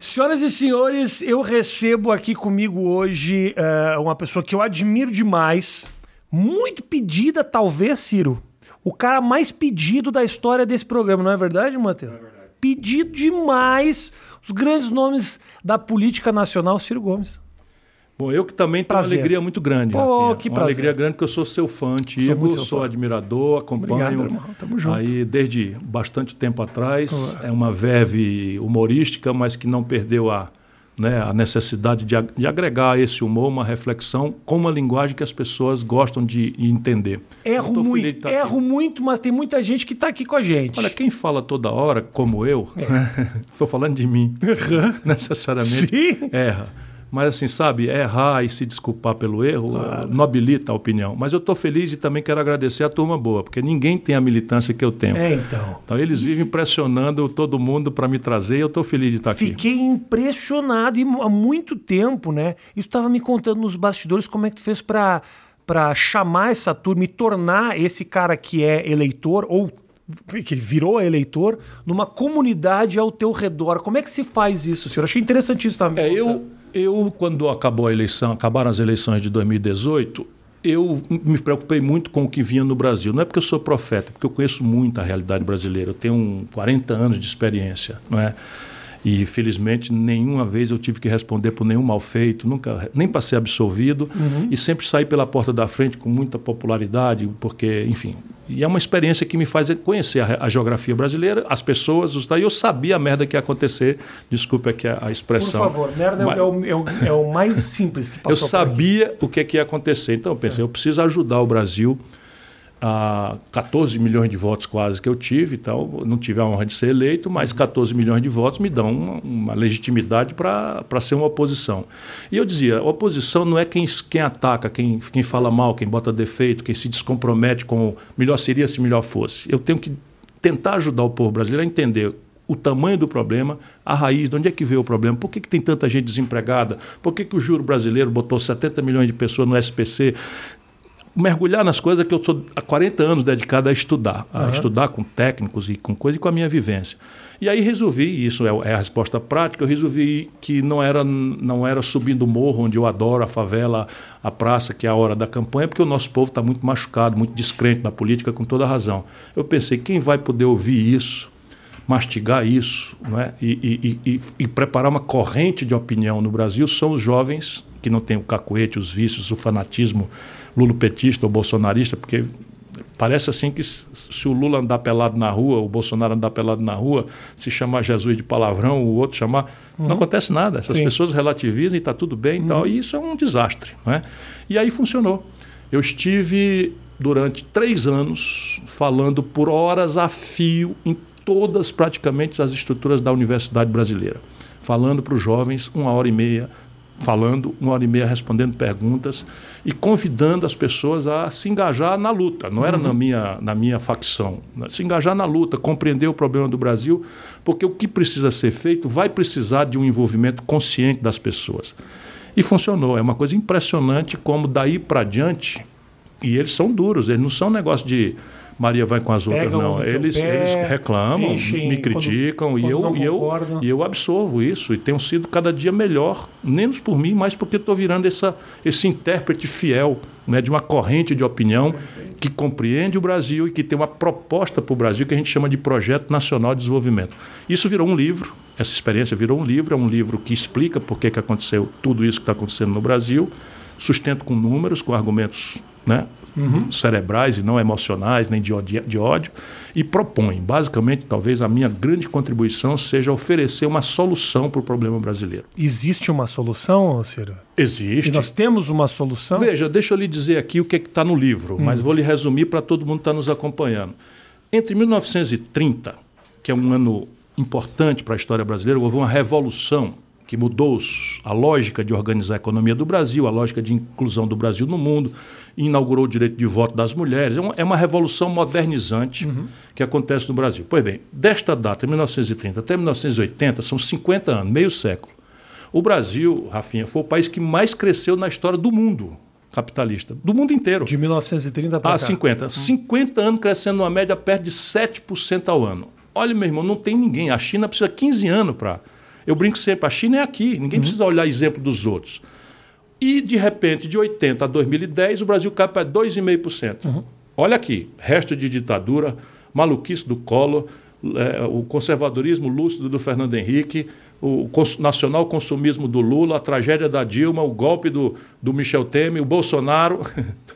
Senhoras e senhores, eu recebo aqui comigo hoje uh, uma pessoa que eu admiro demais, muito pedida, talvez, Ciro. O cara mais pedido da história desse programa, não é verdade, Matheus? É verdade. Pedido demais. Os grandes nomes da política nacional, Ciro Gomes. Bom, eu que também tenho prazer. uma alegria muito grande, Pô, Rafinha. que uma prazer. alegria grande porque eu sou seu fã antigo, sou, sou admirador, acompanho Obrigado, irmão. Tamo junto. aí desde bastante tempo atrás. É uma verve humorística, mas que não perdeu a, né, a necessidade de, de agregar a esse humor uma reflexão com uma linguagem que as pessoas gostam de entender. Erro muito, erro aqui. muito, mas tem muita gente que está aqui com a gente. Olha, quem fala toda hora, como eu, estou é. falando de mim, necessariamente Sim. erra. Mas assim, sabe, errar e se desculpar pelo erro claro. nobilita a opinião. Mas eu estou feliz e também quero agradecer a turma boa, porque ninguém tem a militância que eu tenho. É, então. Então eles vivem pressionando todo mundo para me trazer e eu estou feliz de estar Fiquei aqui. Fiquei impressionado e há muito tempo, né? Isso estava me contando nos bastidores como é que tu fez para para chamar essa turma e tornar esse cara que é eleitor ou que virou eleitor numa comunidade ao teu redor. Como é que se faz isso, senhor? Achei interessante isso também. É, eu eu, quando acabou a eleição, acabaram as eleições de 2018, eu me preocupei muito com o que vinha no Brasil. Não é porque eu sou profeta, é porque eu conheço muito a realidade brasileira. Eu tenho 40 anos de experiência, não é? E felizmente nenhuma vez eu tive que responder por nenhum mal feito, nunca nem passei absolvido uhum. e sempre saí pela porta da frente com muita popularidade, porque, enfim, e é uma experiência que me faz conhecer a, a geografia brasileira, as pessoas, os daí eu sabia a merda que ia acontecer. Desculpe aqui a, a expressão. Por favor, merda é Mas, é, o, é, o, é, o, mais simples que passou. Eu sabia o que, que ia acontecer, então eu pensei, é. eu preciso ajudar o Brasil a 14 milhões de votos quase que eu tive, então não tive a honra de ser eleito, mas 14 milhões de votos me dão uma, uma legitimidade para ser uma oposição. E eu dizia, oposição não é quem, quem ataca, quem, quem fala mal, quem bota defeito, quem se descompromete com melhor seria se melhor fosse. Eu tenho que tentar ajudar o povo brasileiro a entender o tamanho do problema, a raiz, de onde é que veio o problema, por que, que tem tanta gente desempregada, por que, que o juro brasileiro botou 70 milhões de pessoas no SPC, mergulhar nas coisas que eu sou há 40 anos dedicado a estudar, a uhum. estudar com técnicos e com coisas e com a minha vivência. E aí resolvi, isso é, é a resposta prática, eu resolvi que não era, não era subindo o morro, onde eu adoro, a favela, a praça, que é a hora da campanha, porque o nosso povo está muito machucado, muito descrente na política, com toda razão. Eu pensei, quem vai poder ouvir isso, mastigar isso não é? e, e, e, e preparar uma corrente de opinião no Brasil são os jovens que não têm o cacuete, os vícios, o fanatismo lulopetista ou bolsonarista, porque parece assim que se o Lula andar pelado na rua, o Bolsonaro andar pelado na rua, se chamar Jesus de palavrão, o outro chamar. Uhum. Não acontece nada. Essas Sim. pessoas relativizam e está tudo bem uhum. e tal. E isso é um desastre. Não é? E aí funcionou. Eu estive durante três anos falando por horas a fio em todas praticamente as estruturas da Universidade Brasileira. Falando para os jovens uma hora e meia, falando, uma hora e meia respondendo perguntas e convidando as pessoas a se engajar na luta. Não era uhum. na, minha, na minha facção. Né? Se engajar na luta, compreender o problema do Brasil, porque o que precisa ser feito vai precisar de um envolvimento consciente das pessoas. E funcionou. É uma coisa impressionante como daí para diante, e eles são duros, eles não são um negócio de Maria vai com as outras, Pegam não. Eles, pé, eles reclamam, enchem, me criticam quando, e, eu, e, eu, e eu absorvo isso e tenho sido cada dia melhor, menos por mim, mas porque estou virando essa, esse intérprete fiel né, de uma corrente de opinião que compreende o Brasil e que tem uma proposta para o Brasil que a gente chama de Projeto Nacional de Desenvolvimento. Isso virou um livro, essa experiência virou um livro, é um livro que explica por que, que aconteceu tudo isso que está acontecendo no Brasil, sustento com números, com argumentos né, uhum. cerebrais e não emocionais, nem de ódio, de ódio, e propõe. Basicamente, talvez a minha grande contribuição seja oferecer uma solução para o problema brasileiro. Existe uma solução, Ciro? Existe. E nós temos uma solução? Veja, deixa eu lhe dizer aqui o que é está no livro, hum. mas vou lhe resumir para todo mundo estar tá nos acompanhando. Entre 1930, que é um ano importante para a história brasileira, houve uma revolução que mudou a lógica de organizar a economia do Brasil, a lógica de inclusão do Brasil no mundo, inaugurou o direito de voto das mulheres. É uma, é uma revolução modernizante uhum. que acontece no Brasil. Pois bem, desta data, 1930 até 1980, são 50 anos, meio século. O Brasil, Rafinha, foi o país que mais cresceu na história do mundo capitalista, do mundo inteiro. De 1930 para ah, 50. Uhum. 50 anos crescendo numa média perto de 7% ao ano. Olha, meu irmão, não tem ninguém. A China precisa 15 anos para. Eu brinco sempre, a China é aqui, ninguém uhum. precisa olhar exemplo dos outros. E, de repente, de 80 a 2010, o Brasil cai para 2,5%. Uhum. Olha aqui, resto de ditadura, maluquice do Collor, é, o conservadorismo lúcido do Fernando Henrique, o cons nacional consumismo do Lula, a tragédia da Dilma, o golpe do, do Michel Temer, o Bolsonaro.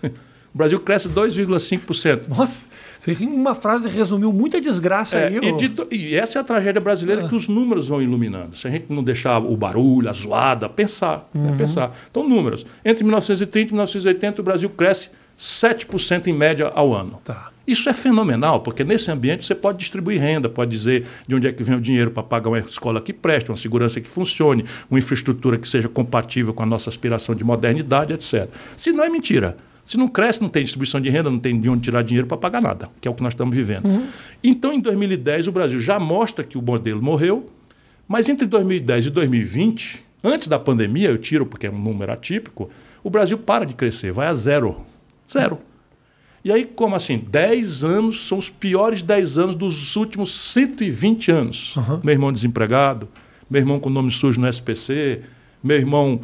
o Brasil cresce 2,5%. Nossa, você uma frase resumiu muita desgraça é, aí. E, de, e, essa é a tragédia brasileira ah. que os números vão iluminando. Se a gente não deixar o barulho, a zoada, pensar. Né, uhum. pensar. Então, números. Entre 1930 e 1980, o Brasil cresce 7% em média ao ano. Tá. Isso é fenomenal, porque nesse ambiente você pode distribuir renda, pode dizer de onde é que vem o dinheiro para pagar uma escola que preste, uma segurança que funcione, uma infraestrutura que seja compatível com a nossa aspiração de modernidade, etc. Se não é mentira. Se não cresce, não tem distribuição de renda, não tem de onde tirar dinheiro para pagar nada, que é o que nós estamos vivendo. Uhum. Então, em 2010, o Brasil já mostra que o modelo morreu, mas entre 2010 e 2020, antes da pandemia, eu tiro porque é um número atípico, o Brasil para de crescer, vai a zero. Zero. E aí, como assim? 10 anos são os piores 10 anos dos últimos 120 anos. Uhum. Meu irmão desempregado, meu irmão com nome sujo no SPC, meu irmão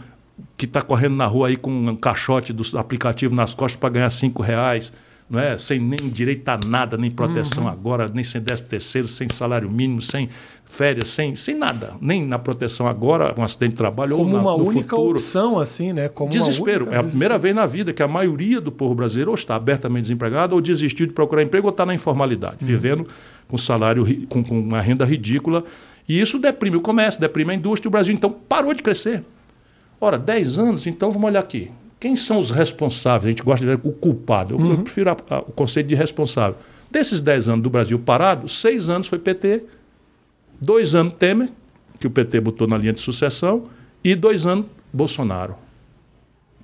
que está correndo na rua aí com um caixote do aplicativo nas costas para ganhar 5 reais, não é? sem nem direito a nada, nem proteção uhum. agora, nem sem décimo terceiro, sem salário mínimo, sem férias, sem, sem nada, nem na proteção agora, com um acidente de trabalho Como ou na, uma no única futuro. opção, assim, né? Como Desespero. Única... É a primeira vez na vida que a maioria do povo brasileiro ou está abertamente desempregado ou desistiu de procurar emprego ou está na informalidade, uhum. vivendo com salário, com, com uma renda ridícula. E isso deprime o comércio, deprime a indústria. O Brasil, então, parou de crescer. Ora, 10 anos, então vamos olhar aqui. Quem são os responsáveis? A gente gosta de ver o culpado. Eu, uhum. eu prefiro a, a, o conceito de responsável. Desses 10 anos do Brasil parado, 6 anos foi PT, Dois anos Temer, que o PT botou na linha de sucessão, e dois anos Bolsonaro.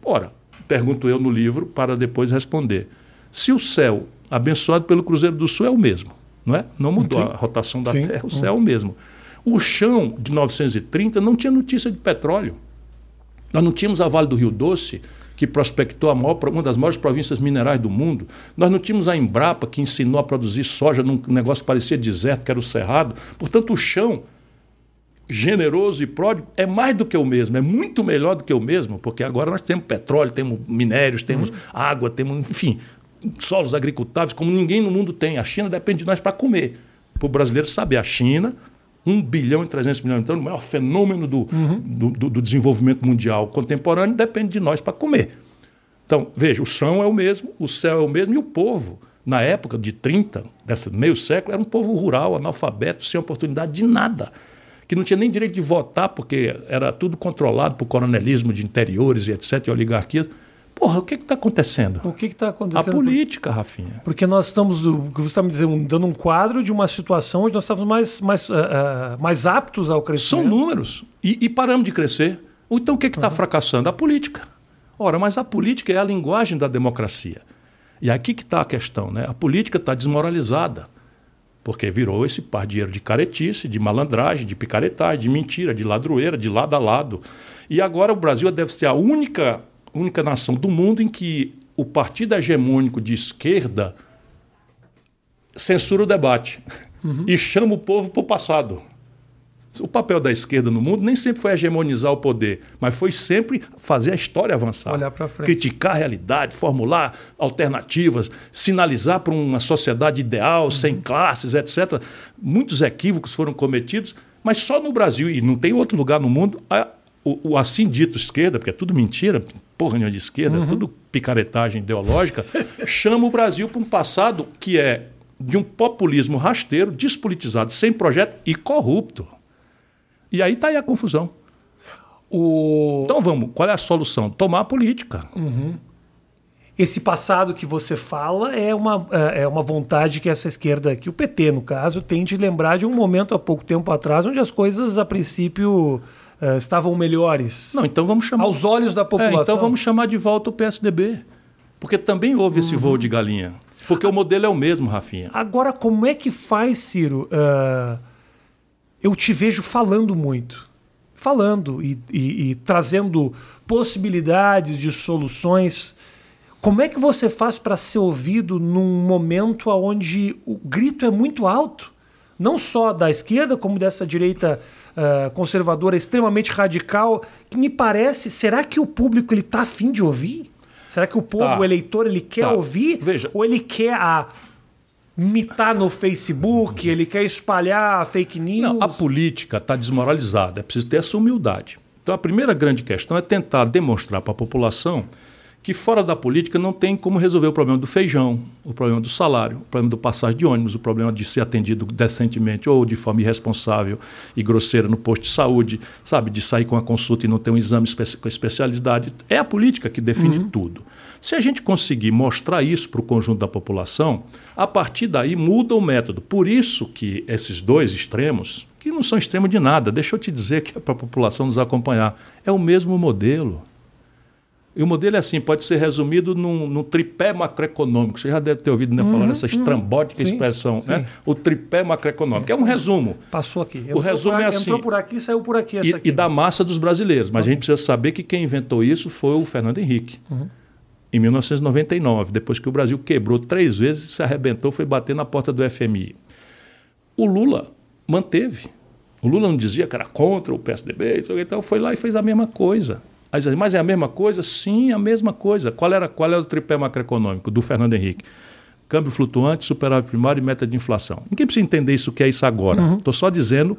Ora, pergunto eu no livro para depois responder. Se o céu abençoado pelo Cruzeiro do Sul é o mesmo, não é? Não mudou Sim. a rotação da Sim. Terra, o céu é o mesmo. O chão de 930 não tinha notícia de petróleo. Nós não tínhamos a Vale do Rio Doce, que prospectou maior, uma das maiores províncias minerais do mundo. Nós não tínhamos a Embrapa, que ensinou a produzir soja num negócio que parecia deserto, que era o Cerrado. Portanto, o chão generoso e pródigo é mais do que o mesmo, é muito melhor do que o mesmo, porque agora nós temos petróleo, temos minérios, temos uhum. água, temos, enfim, solos agricultáveis como ninguém no mundo tem. A China depende de nós para comer. Para o brasileiro saber, a China 1 bilhão e 300 milhões. Então, o maior fenômeno do, uhum. do, do, do, desenvolvimento mundial contemporâneo depende de nós para comer. Então, veja, o chão é o mesmo, o céu é o mesmo e o povo, na época de 30, desse meio século, era um povo rural, analfabeto, sem oportunidade de nada. Que não tinha nem direito de votar, porque era tudo controlado por coronelismo de interiores e etc., e oligarquias. Porra, o que está acontecendo? O que está acontecendo? A política, Rafinha. Porque nós estamos, você está me dizendo, dando um quadro de uma situação onde nós estamos mais, mais, uh, uh, mais aptos ao crescimento. São números. E, e paramos de crescer. Então o que está uhum. fracassando? A política. Ora, mas a política é a linguagem da democracia. E aqui que está a questão, né? A política está desmoralizada. Porque virou esse pardieiro de caretice, de malandragem, de picaretagem, de mentira, de ladroeira, de lado a lado. E agora o Brasil deve ser a única única nação do mundo em que o partido hegemônico de esquerda censura o debate uhum. e chama o povo para o passado. O papel da esquerda no mundo nem sempre foi hegemonizar o poder, mas foi sempre fazer a história avançar. Olhar para frente. Criticar a realidade, formular alternativas, sinalizar para uma sociedade ideal, uhum. sem classes, etc. Muitos equívocos foram cometidos, mas só no Brasil, e não tem outro lugar no mundo, a, o, o, assim dito esquerda, porque é tudo mentira, porra nenhuma de esquerda, é uhum. é tudo picaretagem ideológica, chama o Brasil para um passado que é de um populismo rasteiro, despolitizado, sem projeto e corrupto. E aí está aí a confusão. O... Então vamos, qual é a solução? Tomar a política. Uhum. Esse passado que você fala é uma, é, é uma vontade que essa esquerda, que o PT, no caso, tem de lembrar de um momento há pouco tempo atrás, onde as coisas, a princípio, uh, estavam melhores. Não, então vamos chamar. Aos olhos da população. É, então vamos chamar de volta o PSDB. Porque também houve esse uhum. voo de galinha. Porque o modelo é o mesmo, Rafinha. Agora, como é que faz, Ciro? Uh, eu te vejo falando muito. Falando e, e, e trazendo possibilidades de soluções. Como é que você faz para ser ouvido num momento onde o grito é muito alto? não só da esquerda, como dessa direita uh, conservadora extremamente radical, que me parece, será que o público ele tá afim de ouvir? Será que o povo, tá. o eleitor, ele quer tá. ouvir? Veja. Ou ele quer a mitar no Facebook, ele quer espalhar fake news? Não, a política está desmoralizada, é preciso ter essa humildade. Então a primeira grande questão é tentar demonstrar para a população que fora da política não tem como resolver o problema do feijão, o problema do salário, o problema do passagem de ônibus, o problema de ser atendido decentemente ou de forma irresponsável e grosseira no posto de saúde, sabe, de sair com a consulta e não ter um exame com especialidade. É a política que define uhum. tudo. Se a gente conseguir mostrar isso para o conjunto da população, a partir daí muda o método. Por isso que esses dois extremos, que não são extremos de nada, deixa eu te dizer que é para a população nos acompanhar, é o mesmo modelo. E o modelo é assim, pode ser resumido num, num tripé macroeconômico. Você já deve ter ouvido né, falar uhum, essa estrambótica uhum, expressão, sim, né? O tripé macroeconômico. É um resumo. Passou aqui. Entrou o resumo é assim. Entrou por aqui, saiu por aqui. E, aqui. e, da massa dos brasileiros. Mas uhum. a gente precisa saber que quem inventou isso foi o Fernando Henrique. Uhum. Em 1999, depois que o Brasil quebrou três vezes, se arrebentou, foi bater na porta do FMI. O Lula manteve. O Lula não dizia que era contra o PSDB, então foi lá e fez a mesma coisa. Aí mas é a mesma coisa? Sim, a mesma coisa. Qual era, qual era o tripé macroeconômico do Fernando Henrique? Câmbio flutuante, superávit primário e meta de inflação. Ninguém precisa entender isso que é isso agora. Estou uhum. só dizendo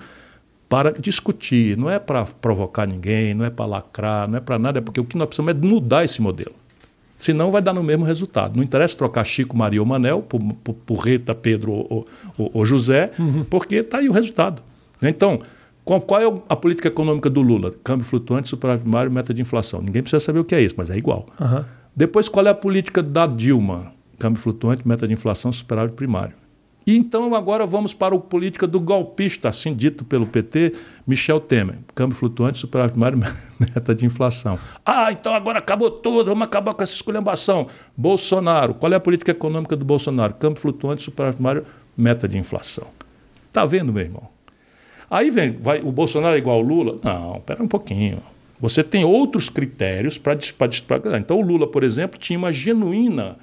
para discutir, não é para provocar ninguém, não é para lacrar, não é para nada, é porque o que nós precisamos é mudar esse modelo. Senão vai dar no mesmo resultado. Não interessa trocar Chico, Maria ou Manel por, por, por Rita, Pedro ou, ou, ou José, uhum. porque está aí o resultado. Então, qual, qual, é a política econômica do Lula? Câmbio flutuante, superávit primário, meta de inflação. Ninguém precisa saber o que é isso, mas é igual. Uhum. Depois, qual é a política da Dilma? Câmbio flutuante, meta de inflação, superávit primário. E então agora vamos para a política do golpista, assim dito pelo PT, Michel Temer. Câmbio flutuante, superávit primário, meta de inflação. Ah, então agora acabou tudo, vamos acabar com essa esculhambação. Bolsonaro, qual é a política econômica do Bolsonaro? Câmbio flutuante, superávit primário, meta de inflação. Tá vendo, meu irmão? Aí vem, vai, o Bolsonaro é igual ao Lula? Não, espera um pouquinho. Você tem outros critérios para. Então, o Lula, por exemplo, tinha uma genuína,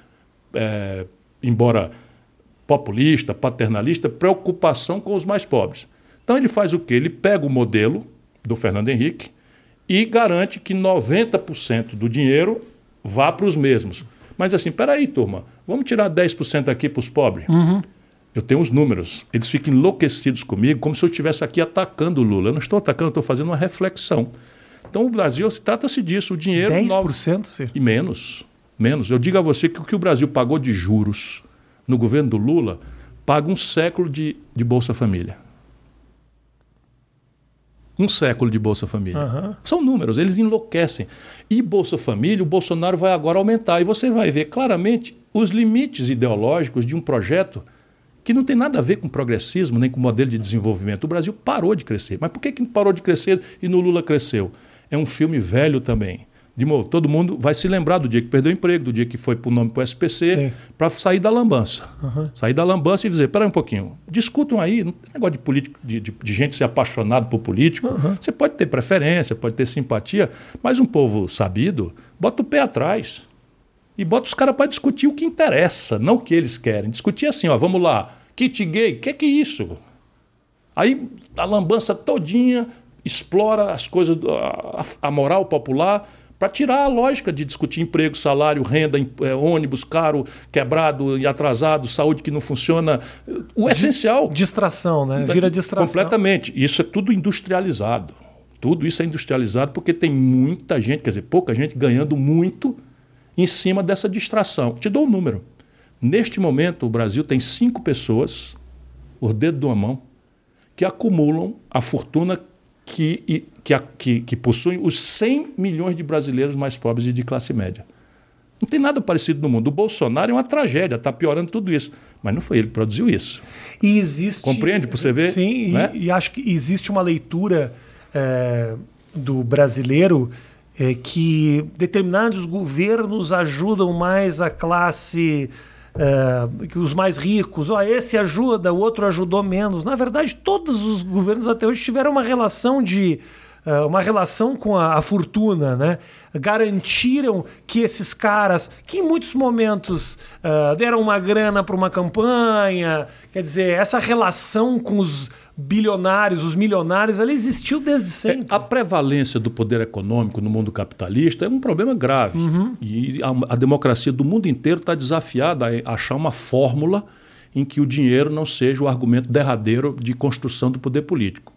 é, embora populista, paternalista, preocupação com os mais pobres. Então, ele faz o quê? Ele pega o modelo do Fernando Henrique e garante que 90% do dinheiro vá para os mesmos. Mas assim, peraí, turma, vamos tirar 10% aqui para os pobres? Uhum. Eu tenho os números. Eles ficam enlouquecidos comigo, como se eu estivesse aqui atacando o Lula. Eu não estou atacando, estou fazendo uma reflexão. Então, o Brasil, trata-se disso. O dinheiro. 10%? Novo, e menos. Menos. Eu digo a você que o que o Brasil pagou de juros no governo do Lula paga um século de, de Bolsa Família. Um século de Bolsa Família. Uhum. São números, eles enlouquecem. E Bolsa Família, o Bolsonaro vai agora aumentar. E você vai ver claramente os limites ideológicos de um projeto que não tem nada a ver com progressismo nem com modelo de desenvolvimento. O Brasil parou de crescer. Mas por que, que parou de crescer e no Lula cresceu? É um filme velho também. De novo, todo mundo vai se lembrar do dia que perdeu o emprego, do dia que foi para o nome para o SPC, para sair da lambança. Uhum. Sair da lambança e dizer, peraí um pouquinho, discutam aí, não tem negócio de, político, de, de, de gente ser apaixonado por político. Uhum. Você pode ter preferência, pode ter simpatia, mas um povo sabido bota o pé atrás e bota os caras para discutir o que interessa, não o que eles querem. Discutir assim, ó, vamos lá, kit gay, o que, que é isso? Aí a lambança todinha explora as coisas, a, a moral popular, para tirar a lógica de discutir emprego, salário, renda, é, ônibus caro, quebrado e atrasado, saúde que não funciona. O essencial. Distração, né? Vira distração. Completamente. Isso é tudo industrializado. Tudo isso é industrializado porque tem muita gente, quer dizer, pouca gente ganhando muito em cima dessa distração. Te dou um número. Neste momento, o Brasil tem cinco pessoas, por dedo de uma mão, que acumulam a fortuna que, que, que, que possuem os 100 milhões de brasileiros mais pobres e de classe média. Não tem nada parecido no mundo. O Bolsonaro é uma tragédia, está piorando tudo isso. Mas não foi ele que produziu isso. E existe. Compreende para você ver? Sim, né? e, e, acho que existe uma leitura é, do brasileiro é, que determinados governos ajudam mais a classe. É, que os mais ricos, ó, esse ajuda, o outro ajudou menos. Na verdade, todos os governos até hoje tiveram uma relação de uma relação com a, a, fortuna, né? Garantiram que esses caras, que em muitos momentos uh, deram uma grana para uma campanha, quer dizer, essa relação com os bilionários, os milionários, ela existiu desde sempre. É, a prevalência do poder econômico no mundo capitalista é um problema grave. Uhum. E a, a, democracia do mundo inteiro está desafiada a achar uma fórmula em que o dinheiro não seja o argumento derradeiro de construção do poder político.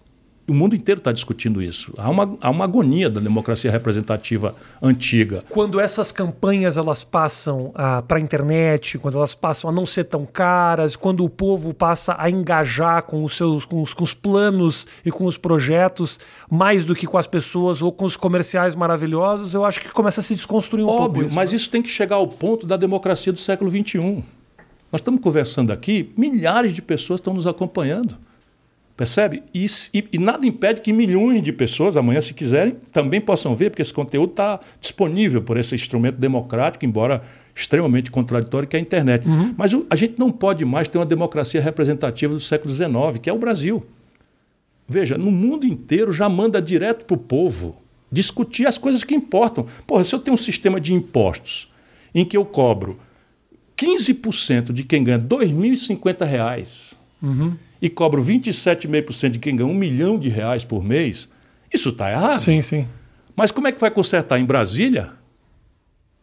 O mundo inteiro está discutindo isso. Há uma, há uma agonia da democracia representativa antiga. Quando essas campanhas elas passam ah, para a internet, quando elas passam a não ser tão caras, quando o povo passa a engajar com os seus com os, com os planos e com os projetos mais do que com as pessoas ou com os comerciais maravilhosos, eu acho que começa a se desconstruir um Óbvio, pouco isso. mas isso tem que chegar ao ponto da democracia do século XXI. Nós estamos conversando aqui, milhares de pessoas estão nos acompanhando. Percebe? E, e, e, nada impede que milhões de pessoas, amanhã, se quiserem, também possam ver, porque esse conteúdo está disponível por esse instrumento democrático, embora extremamente contraditório, que é a internet. Uhum. Mas o, a gente não pode mais ter uma democracia representativa do século XIX, que é o Brasil. Veja, no mundo inteiro já manda direto para o povo discutir as coisas que importam. Porra, se eu tenho um sistema de impostos em que eu cobro 15% de quem ganha R$ 2.050 uhum. E cobro 27,5% de quem ganha um milhão de reais por mês, isso está errado. Sim, sim. Mas como é que vai consertar? Em Brasília?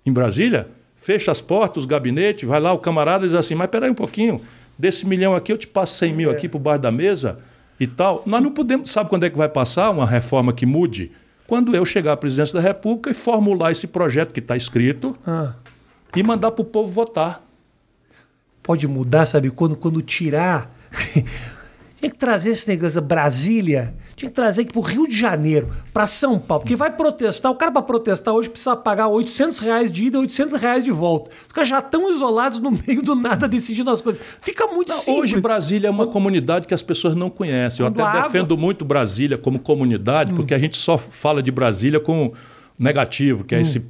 Em Brasília? Fecha as portas, os gabinetes, vai lá o camarada e diz assim, mas peraí um pouquinho, desse milhão aqui eu te passo 100 mil é. aqui por baixo da mesa e tal. Nós não podemos... Sabe quando é que vai passar uma reforma que mude? Quando eu chegar à presidência da República e formular esse projeto que está escrito... Ah e mandar para o povo votar. Pode mudar, sabe? Quando, quando tirar. Tinha que trazer esse negócio Brasília, tinha que trazer aqui para o Rio de Janeiro, para São Paulo, porque vai protestar. O cara para protestar hoje precisa pagar 800 reais de ida e 800 reais de volta. Os caras já estão isolados no meio do nada decidindo as coisas. Fica muito não, simples. Hoje Brasília é uma comunidade que as pessoas não conhecem. Eu até defendo muito Brasília como comunidade, hum. porque a gente só fala de Brasília com negativo, que é hum. esse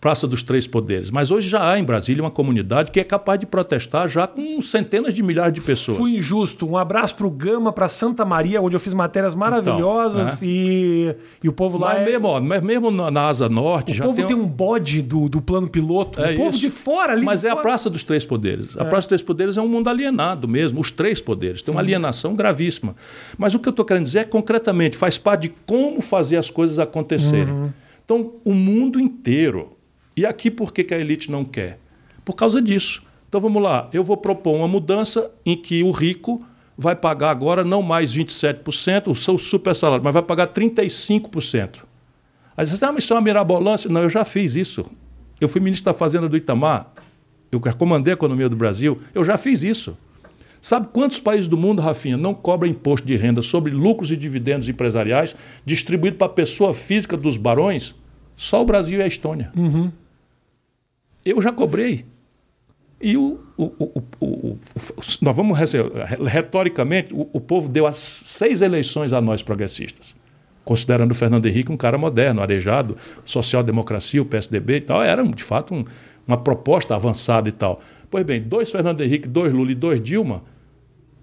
Praça dos Três Poderes. Mas hoje já há em Brasília uma comunidade que é capaz de protestar já com centenas de milhares de pessoas. Fui injusto. Um abraço para o Gama, para Santa Maria, onde eu fiz matérias maravilhosas então, é. e, e o povo lá. Mas é... mesmo, ó, mesmo na Asa Norte. O já povo tem, tem um bode do, do plano piloto. É o povo isso. de fora ali. Mas é fora. a Praça dos Três Poderes. A é. Praça dos Três Poderes é um mundo alienado mesmo. Os três poderes. Tem uma uhum. alienação gravíssima. Mas o que eu estou querendo dizer é concretamente, faz parte de como fazer as coisas acontecerem. Uhum. Então, o mundo inteiro e aqui por que, a elite não quer? Por causa disso. Então vamos lá, eu vou propor uma mudança em que o rico vai pagar agora não mais 27%, o seu super salário, mas vai pagar 35%. Aí você diz, ah, mas isso é uma mirabolância. Não, eu já fiz isso. Eu fui ministro da Fazenda do Itamar, eu comandei a economia do Brasil, eu já fiz isso. Sabe quantos países do mundo, Rafinha, não cobram imposto de renda sobre lucros e dividendos empresariais distribuído para a pessoa física dos barões? Só o Brasil e a Estônia. Uhum. Eu já cobrei. E o, o, o, o nós vamos retoricamente, o, povo deu as seis eleições a nós progressistas, considerando o Fernando Henrique um cara moderno, arejado, social-democracia, o PSDB e tal, era de fato um, uma proposta avançada e tal. Pois bem, dois Fernando Henrique, dois Lula e dois Dilma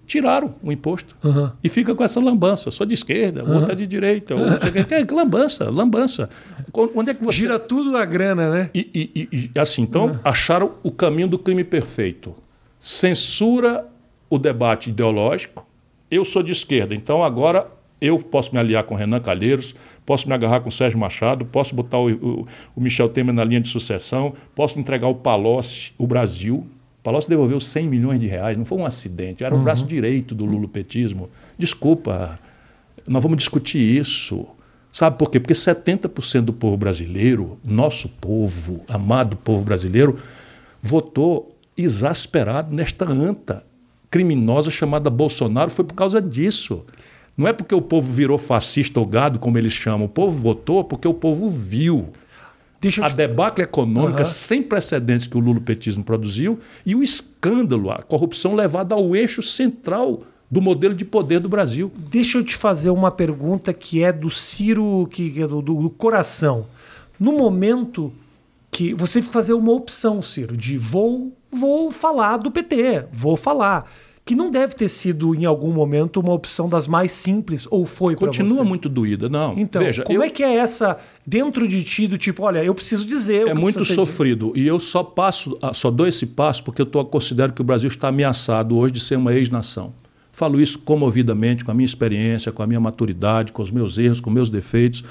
tiraram o imposto. Uhum. E fica com essa lambança. Sou de esquerda, uhum. outra de direita. Outra... é, lambança, lambança. Onde é que você... Gira tudo na grana, né? E, e, e assim, então, uhum. acharam o caminho do crime perfeito. Censura o debate ideológico. Eu sou de esquerda, então agora eu posso me aliar com Renan Calheiros, posso me agarrar com Sérgio Machado, posso botar o, o, o Michel Temer na linha de sucessão, posso entregar o Palocci, o Brasil, Palocci devolveu 100 milhões de reais, não foi um acidente, era o uhum. braço direito do lulopetismo. Desculpa, nós vamos discutir isso. Sabe por quê? Porque 70% do povo brasileiro, nosso povo, amado povo brasileiro, votou exasperado nesta anta criminosa chamada Bolsonaro. Foi por causa disso. Não é porque o povo virou fascista ou gado, como eles chamam. O povo votou porque o povo viu Deixa a te... debacle econômica uhum. sem precedentes que o lulopetismo produziu e o escândalo, a corrupção levada ao eixo central do modelo de poder do Brasil. Deixa eu te fazer uma pergunta que é do Ciro, que é do, do, do coração. No momento que você fazer uma opção, Ciro, de vou, vou falar do PT, vou falar. Que não deve ter sido em algum momento uma opção das mais simples ou foi para você? Continua muito doída, não. Então, Veja, como eu- é que é essa dentro de ti do tipo, olha, eu preciso dizer, o É muito sofrido. E eu só passo, ah, só dou esse passo porque eu tô, considero que o Brasil está ameaçado hoje de ser uma ex-nação. Falo isso comovidamente, com a minha experiência, com a minha maturidade, com os meus erros, com meus defeitos.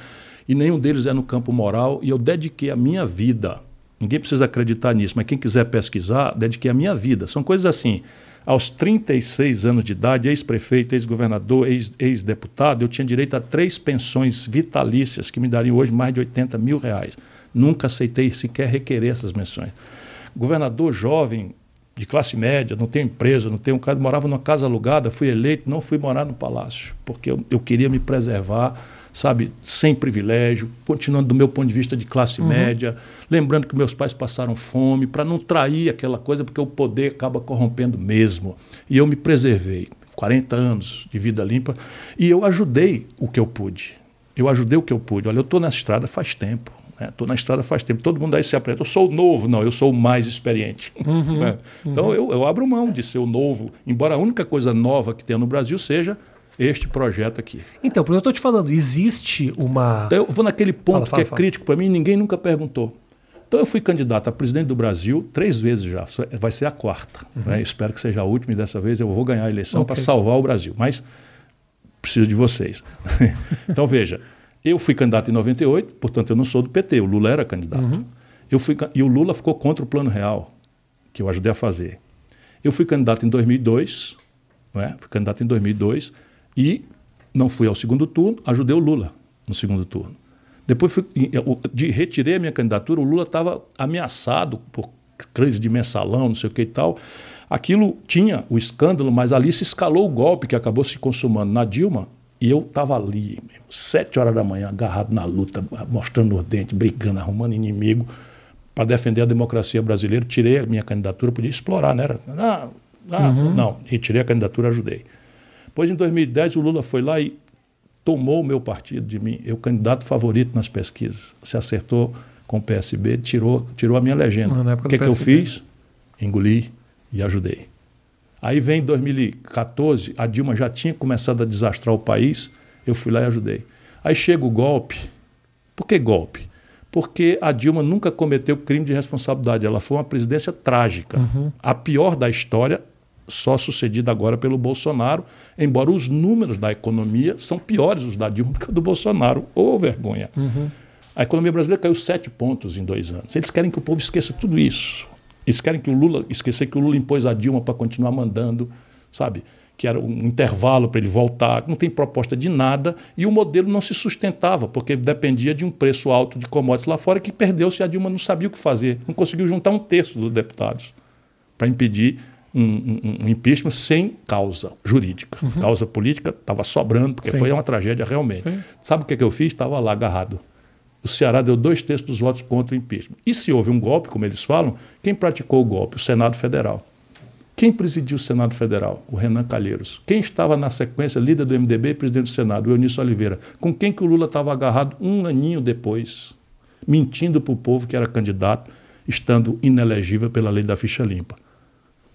E nenhum deles é no campo moral. E eu dediquei a minha vida. Ninguém precisa acreditar nisso, mas quem quiser pesquisar, dediquei a minha vida. São coisas assim. Aos 36 anos de idade, ex-prefeito, ex-governador, ex- ex-deputado, eu tinha direito a três pensões vitalícias que me dariam hoje mais de 80 mil reais. Nunca aceitei sequer requerer essas menções. Governador jovem, de classe média, não tenho empresa, não tenho um casa, morava numa casa alugada, fui eleito, não fui morar no palácio, porque eu, eu queria me preservar, sabe, sem privilégio, continuando do meu ponto de vista de classe média, lembrando que meus pais passaram fome, para não trair aquela coisa, porque o poder acaba corrompendo mesmo. E eu me preservei, 40 anos de vida limpa, e eu ajudei o que eu pude. Eu ajudei o que eu pude. Olha, eu estou nessa estrada faz tempo. Estou na estrada faz tempo. Todo mundo aí se apresenta. Eu sou o novo. Não, eu sou o mais experiente. né? Então eu, eu abro mão de ser o novo, embora a única coisa nova que tenha no Brasil seja este projeto aqui. Então, por isso eu estou te falando, existe uma. Então eu vou naquele ponto Fala, fala, que é fala. crítico para mim, ninguém nunca perguntou. Então eu fui candidato a presidente do Brasil três vezes já, Só- vai ser a quarta. né? Espero que seja a última e dessa vez eu vou ganhar a eleição Uhum. Ok. para salvar o Brasil. Mas preciso de vocês. então veja, eu fui candidato em 98, portanto eu não sou do PT, o Lula era candidato. Uhum. Eu fui, e o Lula ficou contra o Plano Real, que eu ajudei a fazer. Eu fui candidato em 2002, não é? fui candidato em 2002 e não fui ao segundo turno, ajudei o Lula no segundo turno. Depois fui, de, retirei a minha candidatura, o Lula estava ameaçado por crise de mensalão, não sei o que e tal. Aquilo tinha o escândalo, mas ali se escalou o golpe que acabou se consumando na Dilma. E eu estava ali, sete horas da manhã, agarrado na luta, mostrando os dentes, brigando, arrumando inimigo para defender a democracia brasileira. Tirei a minha candidatura, podia explorar, né? Era, ah, ah, Não, retirei a candidatura, ajudei. Pois em 2010 o Lula foi lá e tomou o meu partido de mim, eu candidato favorito nas pesquisas. Se acertou com o PSB, tirou, tirou a minha legenda. O que, do que eu fiz? Engoli e ajudei. Aí vem 2014, a Dilma já tinha começado a desastrar o país, eu fui lá e ajudei. Aí chega o golpe. Por que golpe? Porque a Dilma nunca cometeu crime de responsabilidade. Ela foi uma presidência trágica. A pior da história, só sucedida agora pelo Bolsonaro, embora os números da economia são piores os da Dilma do que do Bolsonaro. Ô, vergonha. A economia brasileira caiu sete pontos em dois anos. Eles querem que o povo esqueça tudo isso. Eles querem que o Lula esquecer que o Lula impôs a Dilma para continuar mandando, sabe? Que era um intervalo para ele voltar. Não tem proposta de nada e o modelo não se sustentava porque dependia de um preço alto de commodities lá fora que perdeu-se. A Dilma não sabia o que fazer, não conseguiu juntar um terço dos deputados para impedir um, um- um impeachment sem causa jurídica. Causa política estava sobrando, porque Sim. foi uma tragédia realmente. Sim. Sabe o que, que eu fiz? Estava lá agarrado. O Ceará deu dois terços dos votos contra o impeachment. E se houve um golpe, como eles falam, quem praticou o golpe? O Senado Federal. Quem presidiu o Senado Federal? O Renan Calheiros. Quem estava na sequência, líder do MDB e presidente do Senado? O Eunício Oliveira. Com quem que o Lula estava agarrado um aninho depois, mentindo para o povo que era candidato, estando inelegível pela lei da ficha limpa.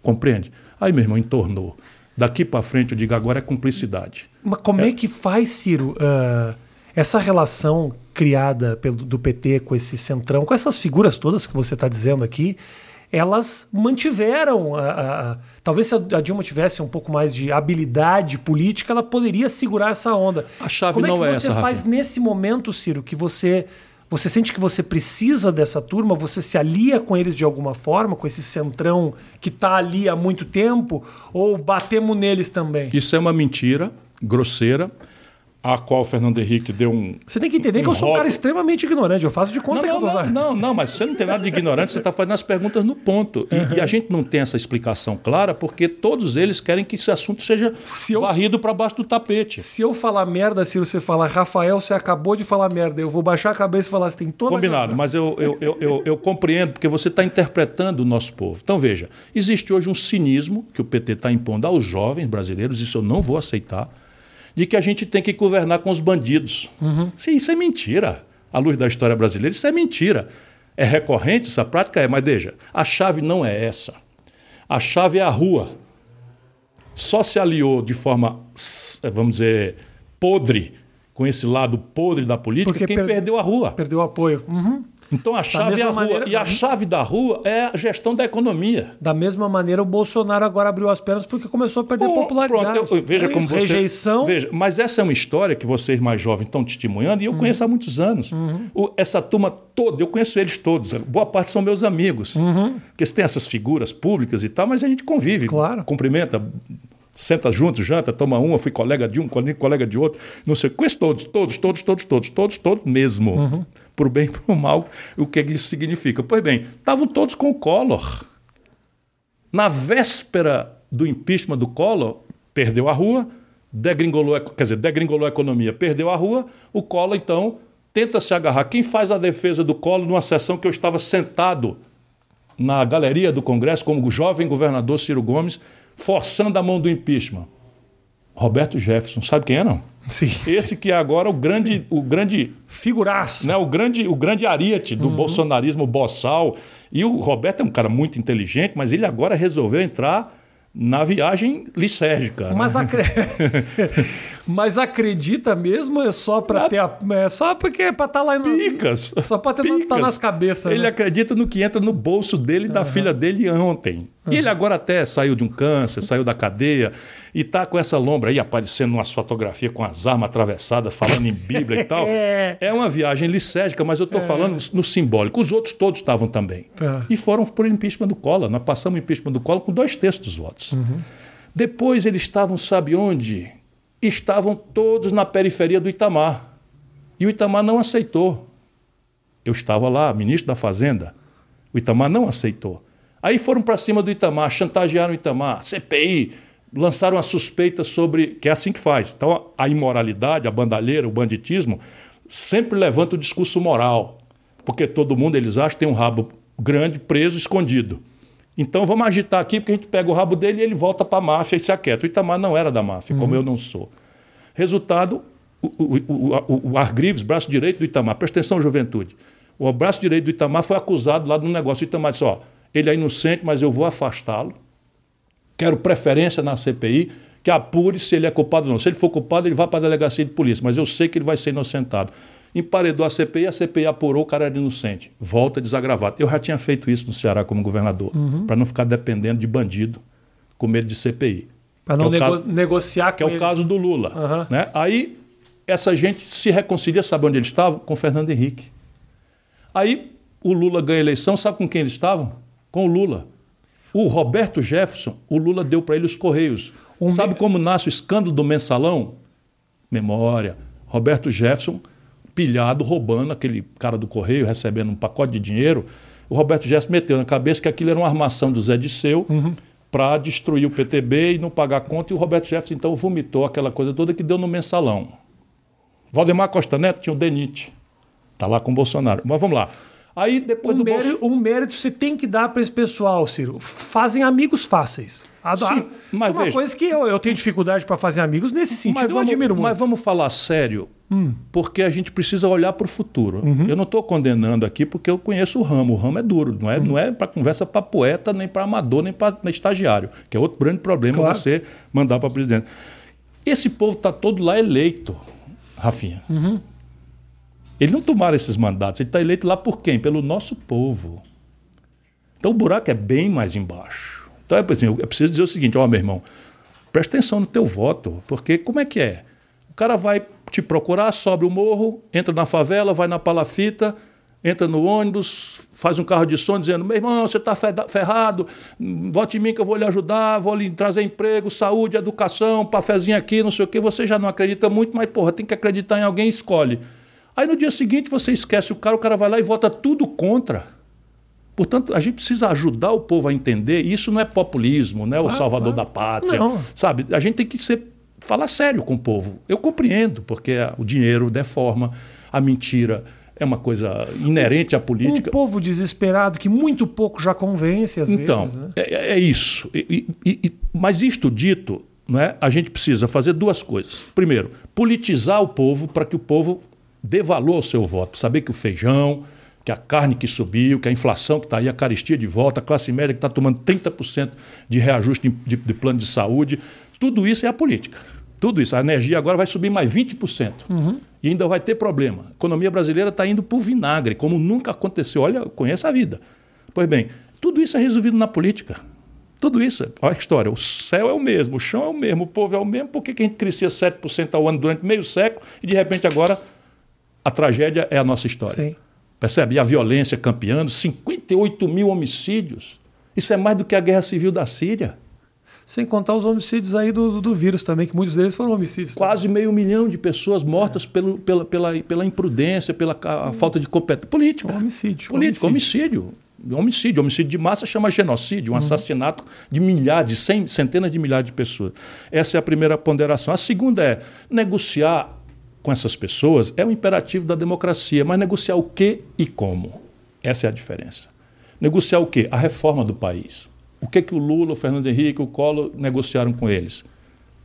Compreende? Aí, meu irmão, entornou. Daqui para frente, eu digo, agora é cumplicidade. Mas como é, que faz, Ciro, ah, essa relação criada pelo, do PT com esse centrão, com essas figuras todas que você está dizendo aqui, elas mantiveram. a- a- a- talvez se a Dilma tivesse um pouco mais de habilidade política, ela poderia segurar essa onda. A chave Como não é é que você essa, faz Rafinha. nesse momento, Ciro, que você. Você sente que você precisa dessa turma? Você se alia com eles de alguma forma, com esse centrão que está ali há muito tempo? Ou batemos neles também? Isso é uma mentira grosseira, a qual o Fernando Henrique deu um. Você tem que entender que eu sou um cara extremamente ignorante. Eu faço de conta Não, que não, eu tô não, não, não, mas você não tem nada de ignorante, você está fazendo as perguntas no ponto. E, e a gente não tem essa explicação clara porque todos eles querem que esse assunto seja Se eu- varrido para baixo do tapete. Se eu falar merda, Ciro, você falar, Rafael, você acabou de falar merda. Eu vou baixar a cabeça e falar, você tem toda Combinado, mas eu, eu, eu, eu, eu compreendo porque você está interpretando o nosso povo. Então, veja, existe hoje um cinismo que o PT está impondo aos jovens brasileiros, isso eu não vou aceitar, de que a gente tem que governar com os bandidos. Sim, isso é mentira. À luz da história brasileira, isso é mentira. É recorrente essa prática? É, mas veja, a chave não é essa. A chave é a rua. só se aliou de forma, vamos dizer, podre, com esse lado podre da política, Porque quem per perdeu a rua. Perdeu o apoio. Uhum. Então a chave é a rua. Maneira... E a chave da rua é a gestão da economia. Da mesma maneira, o Bolsonaro agora abriu as pernas porque começou a perder oh, popularidade. Pronto, eu, veja é como você. Rejeição. Veja, mas essa é uma história que vocês mais jovens estão testemunhando e eu uhum. conheço há muitos anos. Uhum. O, essa turma toda, eu conheço eles todos. Boa parte são meus amigos. Uhum. Porque você tem essas figuras públicas e tal, mas a gente convive. Claro. Cumprimenta senta junto, janta, toma uma, fui colega de um, colega de outro, não sei, conheço todos, todos, todos, todos, todos, todos, todos mesmo. Uhum o bem e o mal, o que isso significa. Pois bem, estavam todos com o Collor. Na véspera do impeachment do Collor, perdeu a rua, degringolou, quer dizer, degringolou a economia, perdeu a rua, o Collor, então, tenta se agarrar. Quem faz a defesa do Collor numa sessão que eu estava sentado na galeria do Congresso, como o jovem governador Ciro Gomes, forçando a mão do impeachment? Roberto Jefferson. Sabe quem é, não? Sim. Esse sim. que é agora o grande, o grande figuraça, né? O grande, o grande ariete do uhum. bolsonarismo boçal. E o Roberto é um cara muito inteligente, mas ele agora resolveu entrar na viagem lisérgica. Mas, né? acre... Mas acredita mesmo é só para ter a... é só porque é para estar tá lá no... picas. Só para estar tá nas cabeças. Ele né? acredita no que entra no bolso dele e da uhum. filha dele ontem. Uhum. E ele agora até saiu de um câncer, saiu da cadeia e está com essa lombra aí aparecendo umas fotografias com as armas atravessadas, falando em Bíblia e tal. É. é uma viagem licérgica, mas eu estou é. falando no simbólico. Os outros todos estavam também. É. E foram por impeachment do Collor. Nós passamos o impeachment do Collor com dois terços dos votos. Uhum. Depois eles estavam, sabe onde? Estavam todos na periferia do Itamar. E o Itamar não aceitou. Eu estava lá, ministro da Fazenda. O Itamar não aceitou. Aí foram para cima do Itamar, chantagearam o Itamar, CPI, lançaram a suspeita sobre. que é assim que faz. Então, a imoralidade, a bandalheira, o banditismo, sempre levanta o discurso moral. Porque todo mundo, eles acham, tem um rabo grande, preso, escondido. Então vamos agitar aqui, porque a gente pega o rabo dele e ele volta para a máfia e se aquieta. O Itamar não era da máfia, uhum. como eu não sou. Resultado, o, o, o, o Argrives, braço direito do Itamar, presta atenção, juventude. O braço direito do Itamar foi acusado lá de um negócio. O Itamar disse: ó, ele é inocente, mas eu vou afastá-lo. Quero preferência na CPI, que apure se ele é culpado ou não. Se ele for culpado, ele vai para a delegacia de polícia, mas eu sei que ele vai ser inocentado. Emparedou a CPI, a CPI apurou, o cara era inocente. Volta desagravado. Eu já tinha feito isso no Ceará como governador, uhum. para não ficar dependendo de bandido com medo de CPI. Para não é nego caso, negociar com Que é eles. o caso do Lula. Uhum. Né? Aí, essa gente se reconcilia, sabe onde eles estavam? Com Fernando Henrique. Aí, o Lula ganha a eleição, sabe com quem eles estavam? com o Lula. O Roberto Jefferson, o Lula deu para ele os Correios. Um Sabe me... como nasce o escândalo do mensalão? Memória. Roberto Jefferson, pilhado, roubando aquele cara do Correio, recebendo um pacote de dinheiro. O Roberto Jefferson meteu na cabeça que aquilo era uma armação do Zé Disseu uhum. para destruir o PTB e não pagar conta. E o Roberto Jefferson, então, vomitou aquela coisa toda que deu no mensalão. Valdemar Costa Neto tinha o DENIT. Está lá com o Bolsonaro. Mas vamos lá. Aí depois um do mérito, Um mérito você tem que dar para esse pessoal, Ciro. Fazem amigos fáceis. Adoro. Sim, mas é uma veja, coisa que eu, eu tenho dificuldade para fazer amigos nesse sentido. Mas vamos, eu admiro muito. Mas vamos falar sério, hum. porque a gente precisa olhar para o futuro. Uhum. Eu não estou condenando aqui porque eu conheço o ramo. O ramo é duro, não é, uhum. não é para conversa para poeta, nem para amador, nem para estagiário, que é outro grande problema claro. você mandar para presidente. Esse povo está todo lá eleito, Rafinha. Uhum. Ele não tomaram esses mandatos, ele está eleito lá por quem? Pelo nosso povo. Então o buraco é bem mais embaixo. Então é assim, preciso dizer o seguinte, ó meu irmão, presta atenção no teu voto, porque como é que é? O cara vai te procurar, sobe o morro, entra na favela, vai na palafita, entra no ônibus, faz um carro de som dizendo: meu irmão, você está ferrado, vote em mim que eu vou lhe ajudar, vou lhe trazer emprego, saúde, educação, cafezinho aqui, não sei o quê. Você já não acredita muito, mas porra, tem que acreditar em alguém, escolhe. Aí no dia seguinte você esquece o cara, o cara vai lá e vota tudo contra. Portanto, a gente precisa ajudar o povo a entender. Isso não é populismo, não é o ah, salvador da pátria. Não. Sabe? A gente tem que ser, falar sério com o povo. Eu compreendo, porque o dinheiro deforma, a mentira é uma coisa inerente à política. Um povo desesperado que muito pouco já convence às então, vezes. Então, né? é, é, isso. E, e, e, mas isto dito, não é? a gente precisa fazer duas coisas. Primeiro, politizar o povo para que o povo dê valor ao seu voto. Saber que o feijão, que a carne que subiu, que a inflação que está aí, a caristia de volta, a classe média que está tomando 30% de reajuste de, de, plano de saúde, Tudo isso é a política. Tudo isso. A energia agora vai subir mais 20%. Uhum. E ainda vai ter problema. A economia brasileira está indo para o vinagre, como nunca aconteceu. Olha, conheça a vida. Pois bem, tudo isso é resolvido na política. Tudo isso. Olha a história. O céu é o mesmo, o chão é o mesmo, o povo é o mesmo. Por que, que a gente crescia 7% ao ano durante meio século e de repente agora a tragédia é a nossa história? Sim. Percebe? E a violência campeando, 58 mil homicídios. Isso é mais do que a guerra civil da Síria. Sem contar os homicídios aí do, do vírus também, que muitos deles foram homicídios. Quase também. meio milhão de pessoas mortas é. pelo, pela, pela, pela imprudência, pela a, falta de competência. Política. Homicídio. Político, homicídio. homicídio. Homicídio. Homicídio de massa chama genocídio, um uhum. assassinato de milhares, de cem, centenas de milhares de pessoas. Essa é a primeira ponderação. A segunda é negociar com essas pessoas é um imperativo da democracia, mas negociar o que e como. Essa é a diferença. Negociar o quê? A reforma do país. O que, que o Lula, o Fernando Henrique, o Collor negociaram com eles?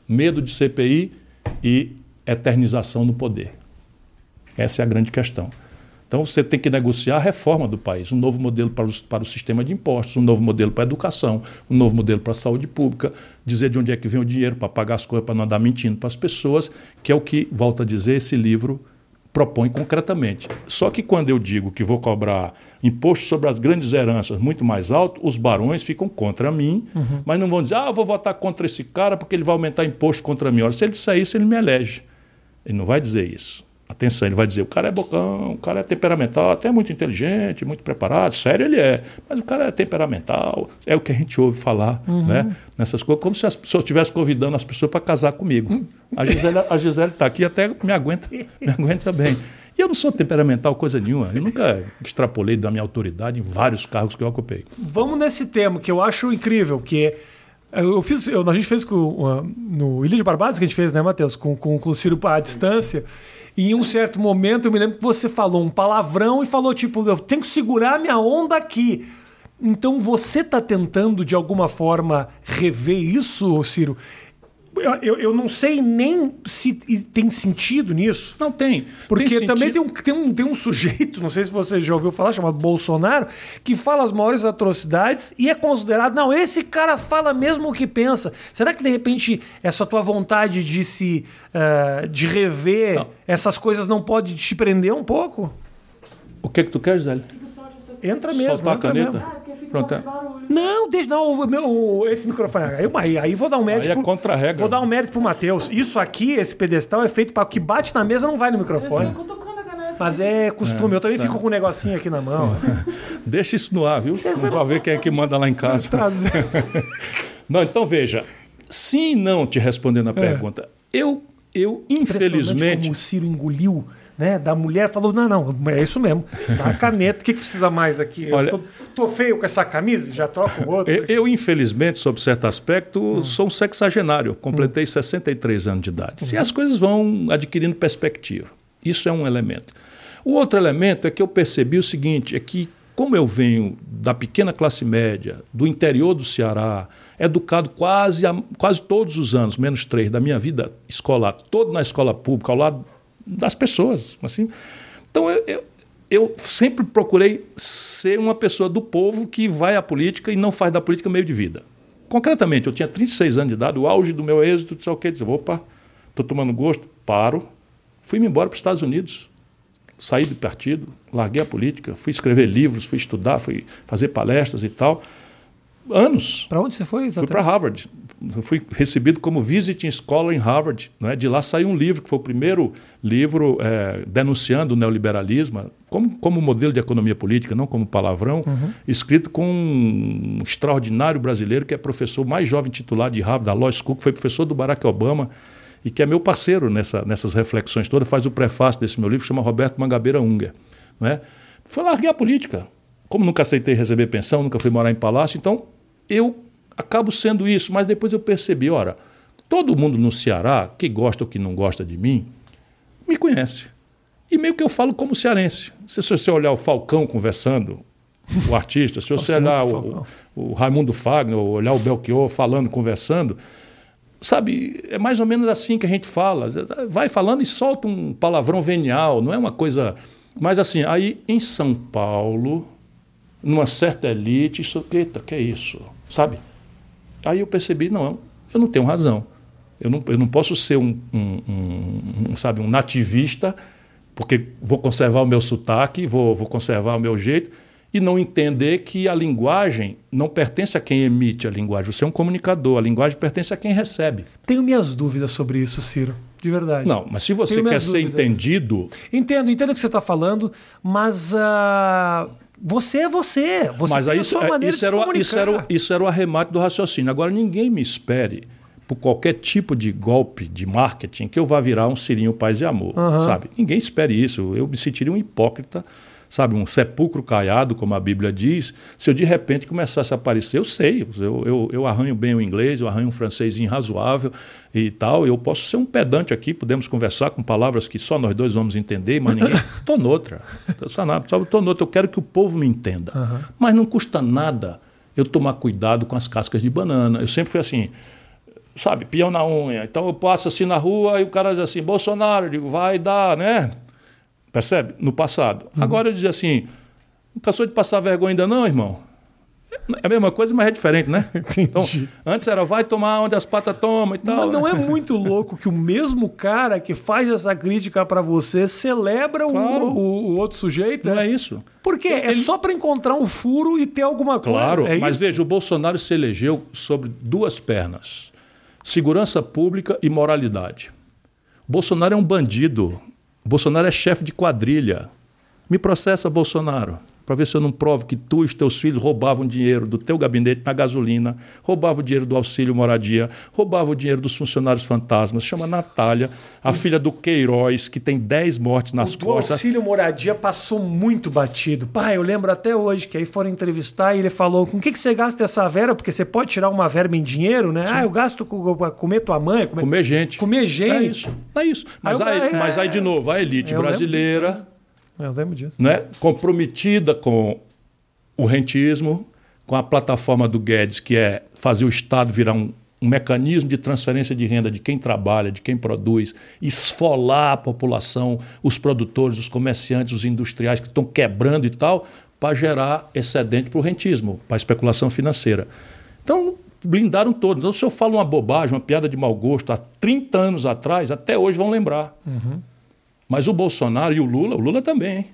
Medo de CPI e eternização no poder. Essa é a grande questão. Então você tem que negociar a reforma do país, um novo modelo para o, para o sistema de impostos, um novo modelo para a educação, um novo modelo para a saúde pública, dizer de onde é que vem o dinheiro para pagar as coisas, para não andar mentindo para as pessoas, que é o que, volta a dizer, esse livro propõe concretamente. Só que quando eu digo que vou cobrar imposto sobre as grandes heranças muito mais alto, os barões ficam contra mim, uhum. mas não vão dizer, ah, eu vou votar contra esse cara porque ele vai aumentar imposto contra mim. Olha, se ele disser isso, ele me elege. Ele não vai dizer isso. Atenção, ele vai dizer, o cara é bocão, o cara é temperamental, até muito inteligente, muito preparado, sério ele é, mas o cara é temperamental, é o que a gente ouve falar uhum. né, nessas coisas, como se as pessoas estivesse convidando as pessoas para casar comigo. Uhum. A Gisele a Gisele está aqui até me aguenta, me aguenta bem. E eu não sou temperamental coisa nenhuma, eu nunca extrapolei da minha autoridade em vários cargos que eu ocupei. Vamos nesse tema que eu acho incrível, que é eu fiz, eu, a gente fez com, no Ilha de Barbados que a gente fez, né, Matheus? Com, com, com o Ciro à distância. E em um certo momento eu me lembro que você falou um palavrão e falou tipo, eu tenho que segurar minha onda aqui. Então você está tentando de alguma forma rever isso, Ciro? Eu, eu não sei nem se tem sentido nisso. Não tem. Porque tem também tem um, tem, um, tem um sujeito, não sei se você já ouviu falar, chamado Bolsonaro, que fala as maiores atrocidades e é considerado, não, esse cara fala mesmo o que pensa. Será que de repente essa tua vontade de se uh, de rever não. essas coisas não pode te prender um pouco? O que é que tu queres, Zélio? Entra mesmo. Soltar entra a caneta. Mesmo. Ah, Pronto. Não, deixa não, o meu, esse microfone. Aí, aí vou dar um mérito. Aí é contra a regra. Vou dar um mérito pro Matheus. Isso aqui, esse pedestal, é feito para o que bate na mesa não vai no microfone. Mas é costume, é, eu também certo. fico com um negocinho aqui na mão. Deixa isso no ar, viu? Vamos ver quem é que manda lá em casa. não, então veja. Sim e não te respondendo a é. pergunta. Eu, eu infelizmente. Como o Ciro engoliu né, da mulher falou: não, não, é isso mesmo. Dá a caneta, o que, que, precisa mais aqui? Olha, tô, tô, feio com essa camisa, já troco outro. Eu, eu, infelizmente, sob certo aspecto, hum. sou um sexagenário. Completei hum. 63 anos de idade. Hum. E as coisas vão adquirindo perspectiva. Isso é um elemento. O outro elemento é que eu percebi o seguinte: é que, como eu venho da pequena classe média, do interior do Ceará, educado quase, quase todos os anos, menos três, da minha vida escolar, todo na escola pública, ao lado das pessoas. Assim. Então, eu, eu, eu, sempre procurei ser uma pessoa do povo que vai à política e não faz da política meio de vida. Concretamente, eu tinha 36 anos de idade, o auge do meu êxito, disse, ok, disse, opa, estou tomando gosto, paro, fui-me embora para os Estados Unidos, saí do partido, larguei a política, fui escrever livros, fui estudar, fui fazer palestras e tal. Anos. Para onde você foi? Exatamente? Fui para Harvard fui recebido como visiting scholar em Harvard. Né? De lá saiu um livro, que foi o primeiro livro é, denunciando o neoliberalismo como, como modelo de economia política, não como palavrão, uhum. escrito com um extraordinário brasileiro que é professor mais jovem titular de Harvard, da Law School, que foi professor do Barack Obama e que é meu parceiro nessa, nessas reflexões todas, faz o prefácio desse meu livro, chama Roberto Mangabeira Unger. Né? Foi larguei a política. Como nunca aceitei receber pensão, nunca fui morar em palácio, então eu acabo sendo isso, mas depois eu percebi, ora, todo mundo no Ceará, que gosta ou que não gosta de mim, me conhece. E meio que eu falo como cearense. Se você olhar o Falcão conversando, o artista, se você olhar o, o, Raimundo Fagner, ou olhar o Belchior falando, conversando, sabe, é mais ou menos assim que a gente fala. Vai falando e solta um palavrão venial, não é uma coisa. Mas assim, aí em São Paulo, numa certa elite, isso, eita, que é isso? Sabe? Aí eu percebi, não, eu não tenho razão. Eu não, eu não posso ser um, um, um, um sabe, um nativista, porque vou conservar o meu sotaque, vou, vou conservar o meu jeito, e não entender que a linguagem não pertence a quem emite a linguagem. Você é um comunicador, a linguagem pertence a quem recebe. Tenho minhas dúvidas sobre isso, Ciro. De verdade. Não, mas se você quer ser dúvidas. entendido. Entendo, entendo o que você está falando, mas. Uh, você é você. Você mas tem isso, a sua é, isso, era, isso, era, isso era o arremate do raciocínio. Agora, ninguém me espere por qualquer tipo de golpe de marketing que eu vá virar um Sirinho Paz e Amor, uhum. sabe? Ninguém espere isso. Eu me sentiria um hipócrita sabe, um sepulcro caiado, como a Bíblia diz, se eu de repente começasse a aparecer, eu sei, eu, eu, eu arranho bem o inglês, eu arranho um francês razoável e tal, eu posso ser um pedante aqui, podemos conversar com palavras que só nós dois vamos entender, mas ninguém. Estou noutra. Estou noutra, eu quero que o povo me entenda. Uhum. Mas não custa nada eu tomar cuidado com as cascas de banana. Eu sempre fui assim sabe, peão na unha. Então eu passo assim na rua e o cara diz assim, Bolsonaro, eu digo, vai dar, né? Percebe? No passado. Uhum. Agora eu dizia assim: não cansou de passar vergonha ainda, não, irmão? É a mesma coisa, mas é diferente, né? Então, antes era vai tomar onde as patas tomam e tal. Não, não é muito louco que o mesmo cara que faz essa crítica para você celebra claro. o, o, outro sujeito? Não é, é isso. Por quê? É Ele... É só para encontrar um furo e ter alguma coisa. Claro, é mas veja, o Bolsonaro se elegeu sobre duas pernas: segurança pública e moralidade. O Bolsonaro é um bandido Bolsonaro é chefe de quadrilha. Me processa, Bolsonaro para ver se eu não provo que tu e os teus filhos roubavam dinheiro do teu gabinete na gasolina, roubavam o dinheiro do auxílio moradia, roubavam o dinheiro dos funcionários fantasmas. Chama Natália, a filha do Queiroz, que tem 10 mortes nas o costas. O auxílio moradia passou muito batido. Pai, eu lembro até hoje que aí foram entrevistar e ele falou: com o que, que você gasta essa verba? Porque você pode tirar uma verba em dinheiro, né? Sim. Ah, eu gasto com, comer tua mãe. Comer, comer gente. Comer gente. É isso. É isso. Mas, aí, aí, mas aí, de novo, a elite brasileira eu lembro disso. Né? Comprometida com o rentismo, com a plataforma do Guedes, que é fazer o Estado virar um, um mecanismo de transferência de renda de quem trabalha, de quem produz, esfolar a população, os produtores, os comerciantes, os industriais que estão quebrando e tal, para gerar excedente para o rentismo, para a especulação financeira. Então, blindaram todos. Então, se eu falo uma bobagem, uma piada de mau gosto, há 30 anos atrás, até hoje vão lembrar. Uhum. Mas o Bolsonaro e o Lula, o Lula também, hein?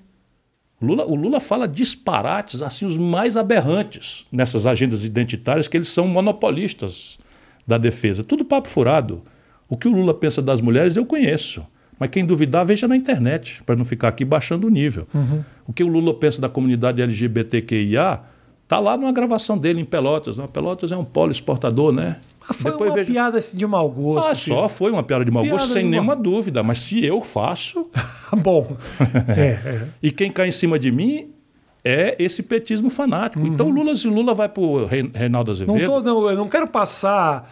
O Lula, o Lula fala disparates, assim, os mais aberrantes nessas agendas identitárias, que eles são monopolistas da defesa. Tudo papo furado. O que o Lula pensa das mulheres eu conheço. Mas quem duvidar, veja na internet, para não ficar aqui baixando o nível. Uhum. O que o Lula pensa da comunidade LGBTQIA está lá numa gravação dele em Pelotas. Pelotas é um polo exportador, né? Ah, foi Depois uma vejo... piada assim, de mau gosto. Ah, só foi uma piada de mau piada gosto, sem nenhuma mal... dúvida. Mas se eu faço. Bom. é, é. E quem cai em cima de mim é esse petismo fanático. Uhum. Então Lula, se Lula vai para o Reinaldo Azevedo. Não, tô, não, eu não quero passar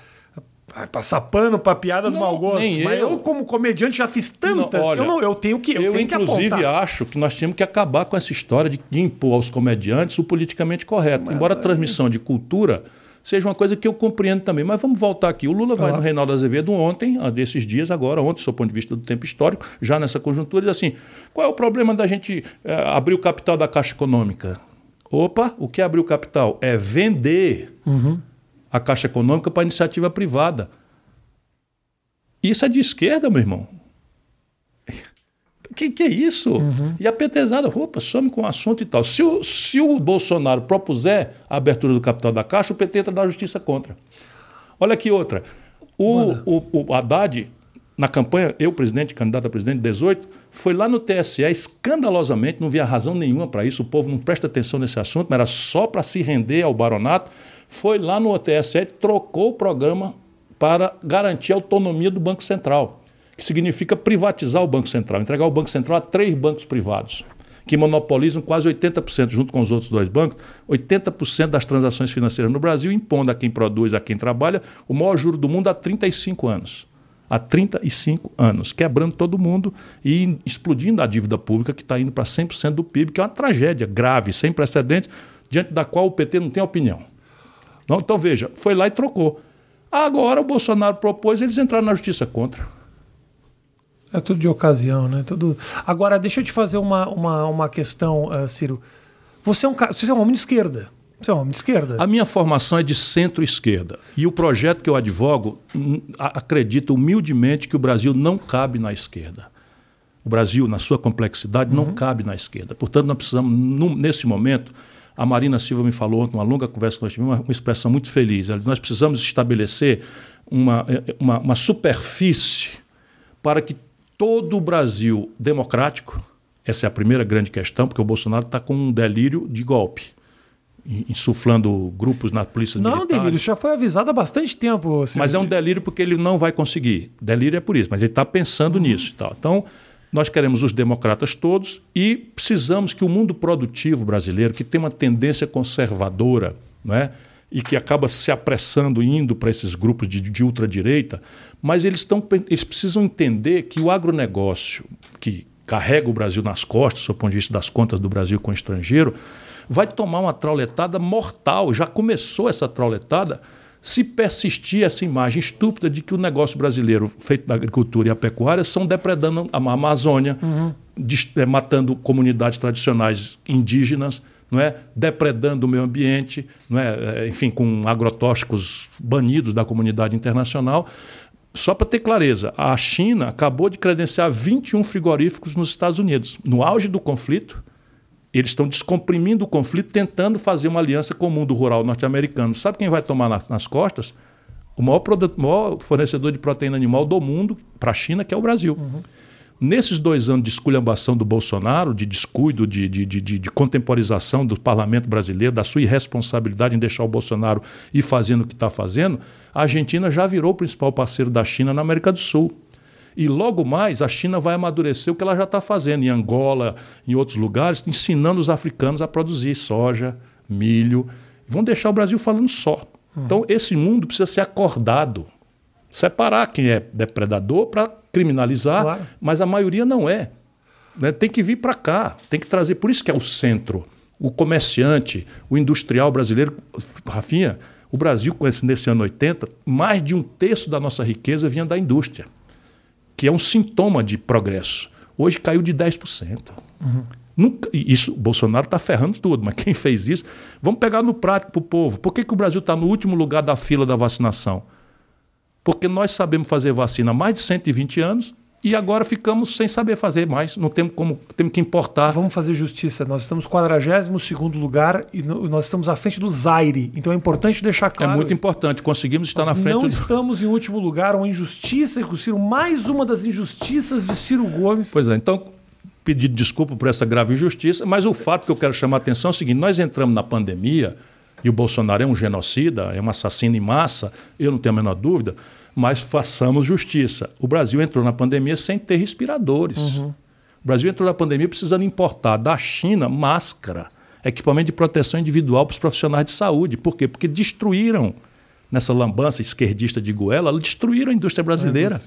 passar pano para piada do mau gosto. Mas eu. eu. como comediante, já fiz tantas não, olha, que eu, não, eu tenho que. Eu, eu tenho inclusive, que acho que nós tínhamos que acabar com essa história de impor aos comediantes o politicamente correto. Mas, Embora a transmissão de cultura seja uma coisa que eu compreendo também. Mas vamos voltar aqui. O Lula vai no Reinaldo Azevedo ontem, desses dias agora, ontem, do ponto de vista do tempo histórico, já nessa conjuntura, diz assim: qual é o problema da gente é, abrir o capital da Caixa Econômica? Opa, o que é abrir o capital? É vender uhum. a Caixa Econômica para a iniciativa privada. Isso é de esquerda, meu irmão que, que é isso? Uhum. E a petezada, opa, some com o assunto e tal. Se o, se o Bolsonaro propuser a abertura do capital da Caixa, o PT entra na justiça contra. Olha aqui outra. O, o, o Haddad, na campanha, eu, presidente, candidato a presidente, 18, foi lá no TSE escandalosamente, não via razão nenhuma para isso, o povo não presta atenção nesse assunto, mas era só para se render ao baronato. Foi lá no TSE trocou o programa para garantir a autonomia do Banco Central que significa privatizar o Banco Central, entregar o Banco Central a três bancos privados, que monopolizam quase 80%, junto com os outros dois bancos, 80% das transações financeiras no Brasil, impondo a quem produz, a quem trabalha, o maior juro do mundo há 35 anos. Há 35 anos, quebrando todo mundo e explodindo a dívida pública, que está indo para 100% do PIB, que é uma tragédia grave, sem precedentes, diante da qual o PT não tem opinião. Então, veja, foi lá e trocou. Agora o Bolsonaro propôs, eles entraram na justiça contra. É tudo de ocasião, né? Tudo... Agora, deixa eu te fazer uma, uma, uma questão, uh, Ciro. Você é, um, você é um homem de esquerda. Você é um homem de esquerda. A minha formação é de centro-esquerda. E o projeto que eu advogo acredita humildemente que o Brasil não cabe na esquerda. O Brasil, na sua complexidade, uhum. não cabe na esquerda. Portanto, nós precisamos, num, nesse momento, a Marina Silva me falou ontem, uma longa conversa que nós tivemos, uma, uma expressão muito feliz. Nós precisamos estabelecer uma, uma, uma superfície para que todo o Brasil democrático, essa é a primeira grande questão, porque o Bolsonaro está com um delírio de golpe insuflando grupos na polícia não, militares. Não, delírio, já foi avisado há bastante tempo. Mas é um delírio porque ele não vai conseguir. Delírio é por isso, mas ele está pensando uhum. nisso e tal. Então, nós queremos os democratas todos e precisamos que o mundo produtivo brasileiro, que tem uma tendência conservadora, né, e que acaba se apressando indo para esses grupos de, de ultradireita, mas eles, tão, eles precisam entender que o agronegócio, que carrega o Brasil nas costas, do ponto de vista das contas do Brasil com o estrangeiro, vai tomar uma trauletada mortal. Já começou essa trauletada se persistir essa imagem estúpida de que o negócio brasileiro feito da agricultura e a pecuária são depredando a Amazônia, uhum. É, matando comunidades tradicionais indígenas, não é? depredando o meio ambiente, não é? é enfim, com agrotóxicos banidos da comunidade internacional. Só para ter clareza, a China acabou de credenciar 21 frigoríficos nos Estados Unidos. No auge do conflito, eles estão descomprimindo o conflito, tentando fazer uma aliança com o mundo rural norte-americano. Sabe quem vai tomar nas, nas costas? O maior, produto, maior, fornecedor de proteína animal do mundo para a China, que é o Brasil. Uhum. Nesses dois anos de esculhambação do Bolsonaro, de descuido, de, de, de, de, contemporização do parlamento brasileiro, da sua irresponsabilidade em deixar o Bolsonaro ir fazendo o que está fazendo, a Argentina já virou o principal parceiro da China na América do Sul. E logo mais a China vai amadurecer o que ela já está fazendo em Angola, em outros lugares, ensinando os africanos a produzir soja, milho. Vão deixar o Brasil falando só. Uhum. Então, esse mundo precisa ser acordado. Separar quem é depredador para criminalizar, claro. mas a maioria não é. Né? Tem que vir para cá, tem que trazer. Por isso que é o centro. O comerciante, o industrial brasileiro. Rafinha, o Brasil, nesse ano 80, mais de um terço da nossa riqueza vinha da indústria que é um sintoma de progresso. Hoje caiu de 10%. Uhum. Nunca, isso, o Bolsonaro está ferrando tudo, mas quem fez isso? Vamos pegar no prático para o povo. Por que, que o Brasil está no último lugar da fila da vacinação? Porque nós sabemos fazer vacina há mais de 120 anos e agora ficamos sem saber fazer mais. Não temos como, temos que importar. Vamos fazer justiça. Nós estamos 42 lugar e nós estamos à frente do Zaire. Então é importante deixar claro. É muito isso. importante. Conseguimos estar nós na frente. Não do... estamos em último lugar. Uma injustiça com o Ciro, mais uma das injustiças de Ciro Gomes. Pois é. Então pedir desculpa por essa grave injustiça, mas o fato que eu quero chamar a atenção é o seguinte: nós entramos na pandemia e o Bolsonaro é um genocida, é um assassino em massa. Eu não tenho a menor dúvida mas façamos justiça. O Brasil entrou na pandemia sem ter respiradores. Uhum. O Brasil entrou na pandemia precisando importar da China máscara, equipamento de proteção individual para os profissionais de saúde. Por quê? Porque destruíram, nessa lambança esquerdista de Goela, destruíram a indústria brasileira.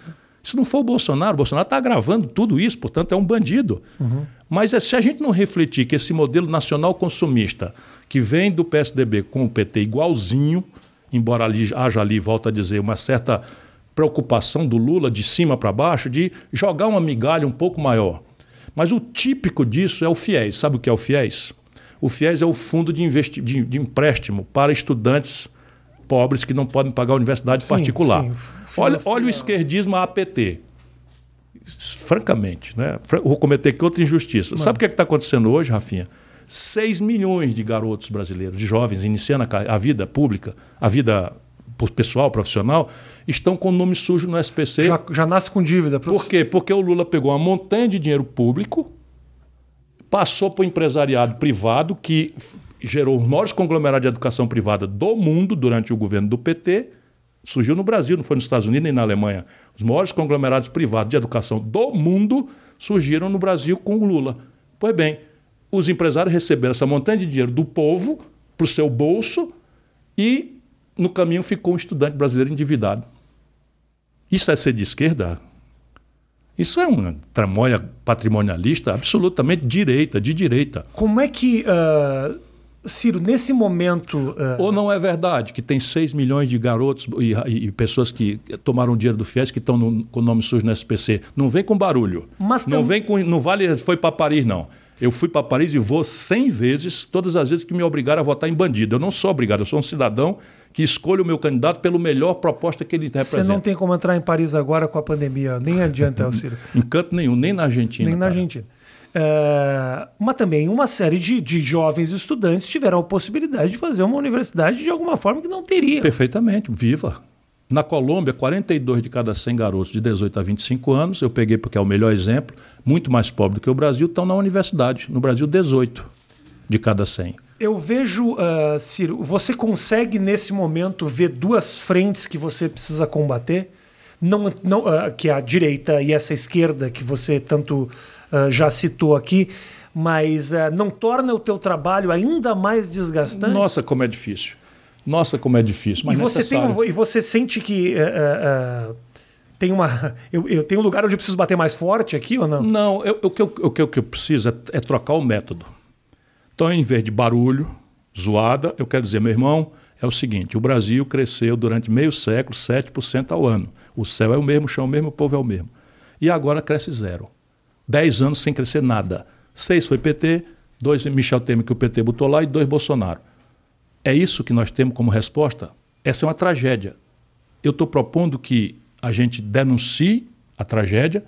Se não for o Bolsonaro, o Bolsonaro está agravando tudo isso, portanto é um bandido. Uhum. Mas é, se a gente não refletir que esse modelo nacional consumista, que vem do PSDB com o PT igualzinho, embora ali, haja ali, volto a dizer, uma certa preocupação do Lula de cima para baixo de jogar uma migalha um pouco maior. Mas o típico disso é o FIES. Sabe o que é o FIES? O FIES é o fundo de, de, de empréstimo para estudantes pobres que não podem pagar a universidade sim, particular. Sim. Olha, olha o esquerdismo APT. Francamente, né? vou cometer aqui outra injustiça. Mano. Sabe o que é está acontecendo hoje, Rafinha? 6 milhões de garotos brasileiros, de jovens, iniciando a, a vida pública, a vida pessoal, profissional, estão com o nome sujo no SPC. Já, já nasce com dívida. Por quê? Porque o Lula pegou uma montanha de dinheiro público, passou para o empresariado privado, que gerou os maiores conglomerados de educação privada do mundo durante o governo do PT. Surgiu no Brasil, não foi nos Estados Unidos nem na Alemanha. Os maiores conglomerados privados de educação do mundo surgiram no Brasil com o Lula. Pois bem, os empresários receberam essa montanha de dinheiro do povo para o seu bolso e no caminho ficou um estudante brasileiro endividado. Isso é ser de esquerda? Isso é uma tramóia patrimonialista absolutamente direita, de direita. Como é que, uh, Ciro, nesse momento. Uh... Ou não é verdade que tem 6 milhões de garotos e, e, pessoas que tomaram dinheiro do FIES que estão com o nome sujo no SPC? Não vem com barulho. Mas não, vem com, não vale, foi para Paris, não Eu fui para Paris e vou 100 vezes, todas as vezes que me obrigaram a votar em bandido. Eu não sou obrigado, eu sou um cidadão que escolhe o meu candidato pelo melhor proposta que ele representa. Você não tem como entrar em Paris agora com a pandemia, nem adianta, Alciro. em canto nenhum, nem na Argentina. Nem na cara. Argentina. É, mas também uma série de, de jovens estudantes tiveram a possibilidade de fazer uma universidade de alguma forma que não teria. Perfeitamente, viva. Na Colômbia, 42 de cada 100 garotos de 18 a 25 anos, eu peguei porque é o melhor exemplo, muito mais pobre do que o Brasil, estão na universidade. No Brasil, 18 de cada 100. Eu vejo, uh, Ciro, você consegue nesse momento ver duas frentes que você precisa combater? Não, não, uh, que é a direita e essa esquerda que você tanto uh, já citou aqui, mas não torna o teu trabalho ainda mais desgastante? Nossa, como é difícil. Nossa, como é difícil. Mas e, você tem, e você sente que tem uma. Eu, eu tenho um lugar onde eu preciso bater mais forte aqui ou não? Não, eu, o, que eu, o, que eu, preciso é, é trocar o método. Então, em vez de barulho, zoada, eu quero dizer, meu irmão, é o seguinte: o Brasil cresceu durante meio século 7% ao ano. O céu é o mesmo, o chão é o mesmo, o povo é o mesmo. E agora cresce zero. Dez anos sem crescer nada. Seis foi PT, dois Michel Temer que o PT botou lá e dois Bolsonaro. É isso que nós temos como resposta? Essa é uma tragédia. Eu estou propondo que a gente denuncie a tragédia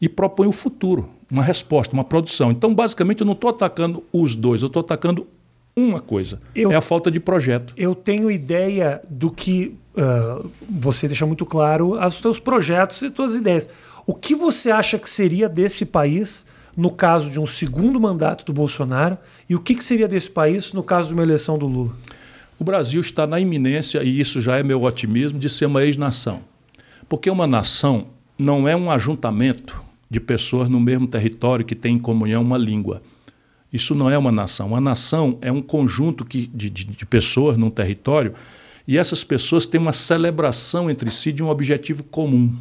e propõe o futuro, uma resposta, uma produção. Então, basicamente, eu não estou atacando os dois, eu estou atacando uma coisa: eu, é a falta de projeto. Eu tenho ideia do que uh, você deixa muito claro os seus projetos e suas ideias. O que você acha que seria desse país no caso de um segundo mandato do Bolsonaro e o que, que seria desse país no caso de uma eleição do Lula? O Brasil está na iminência, e isso já é meu otimismo, de ser uma ex-nação. Porque uma nação não é um ajuntamento de pessoas no mesmo território que têm em comunhão uma língua. Isso não é uma nação. Uma nação é um conjunto que, de, de, de pessoas num território e essas pessoas têm uma celebração entre si de um objetivo comum,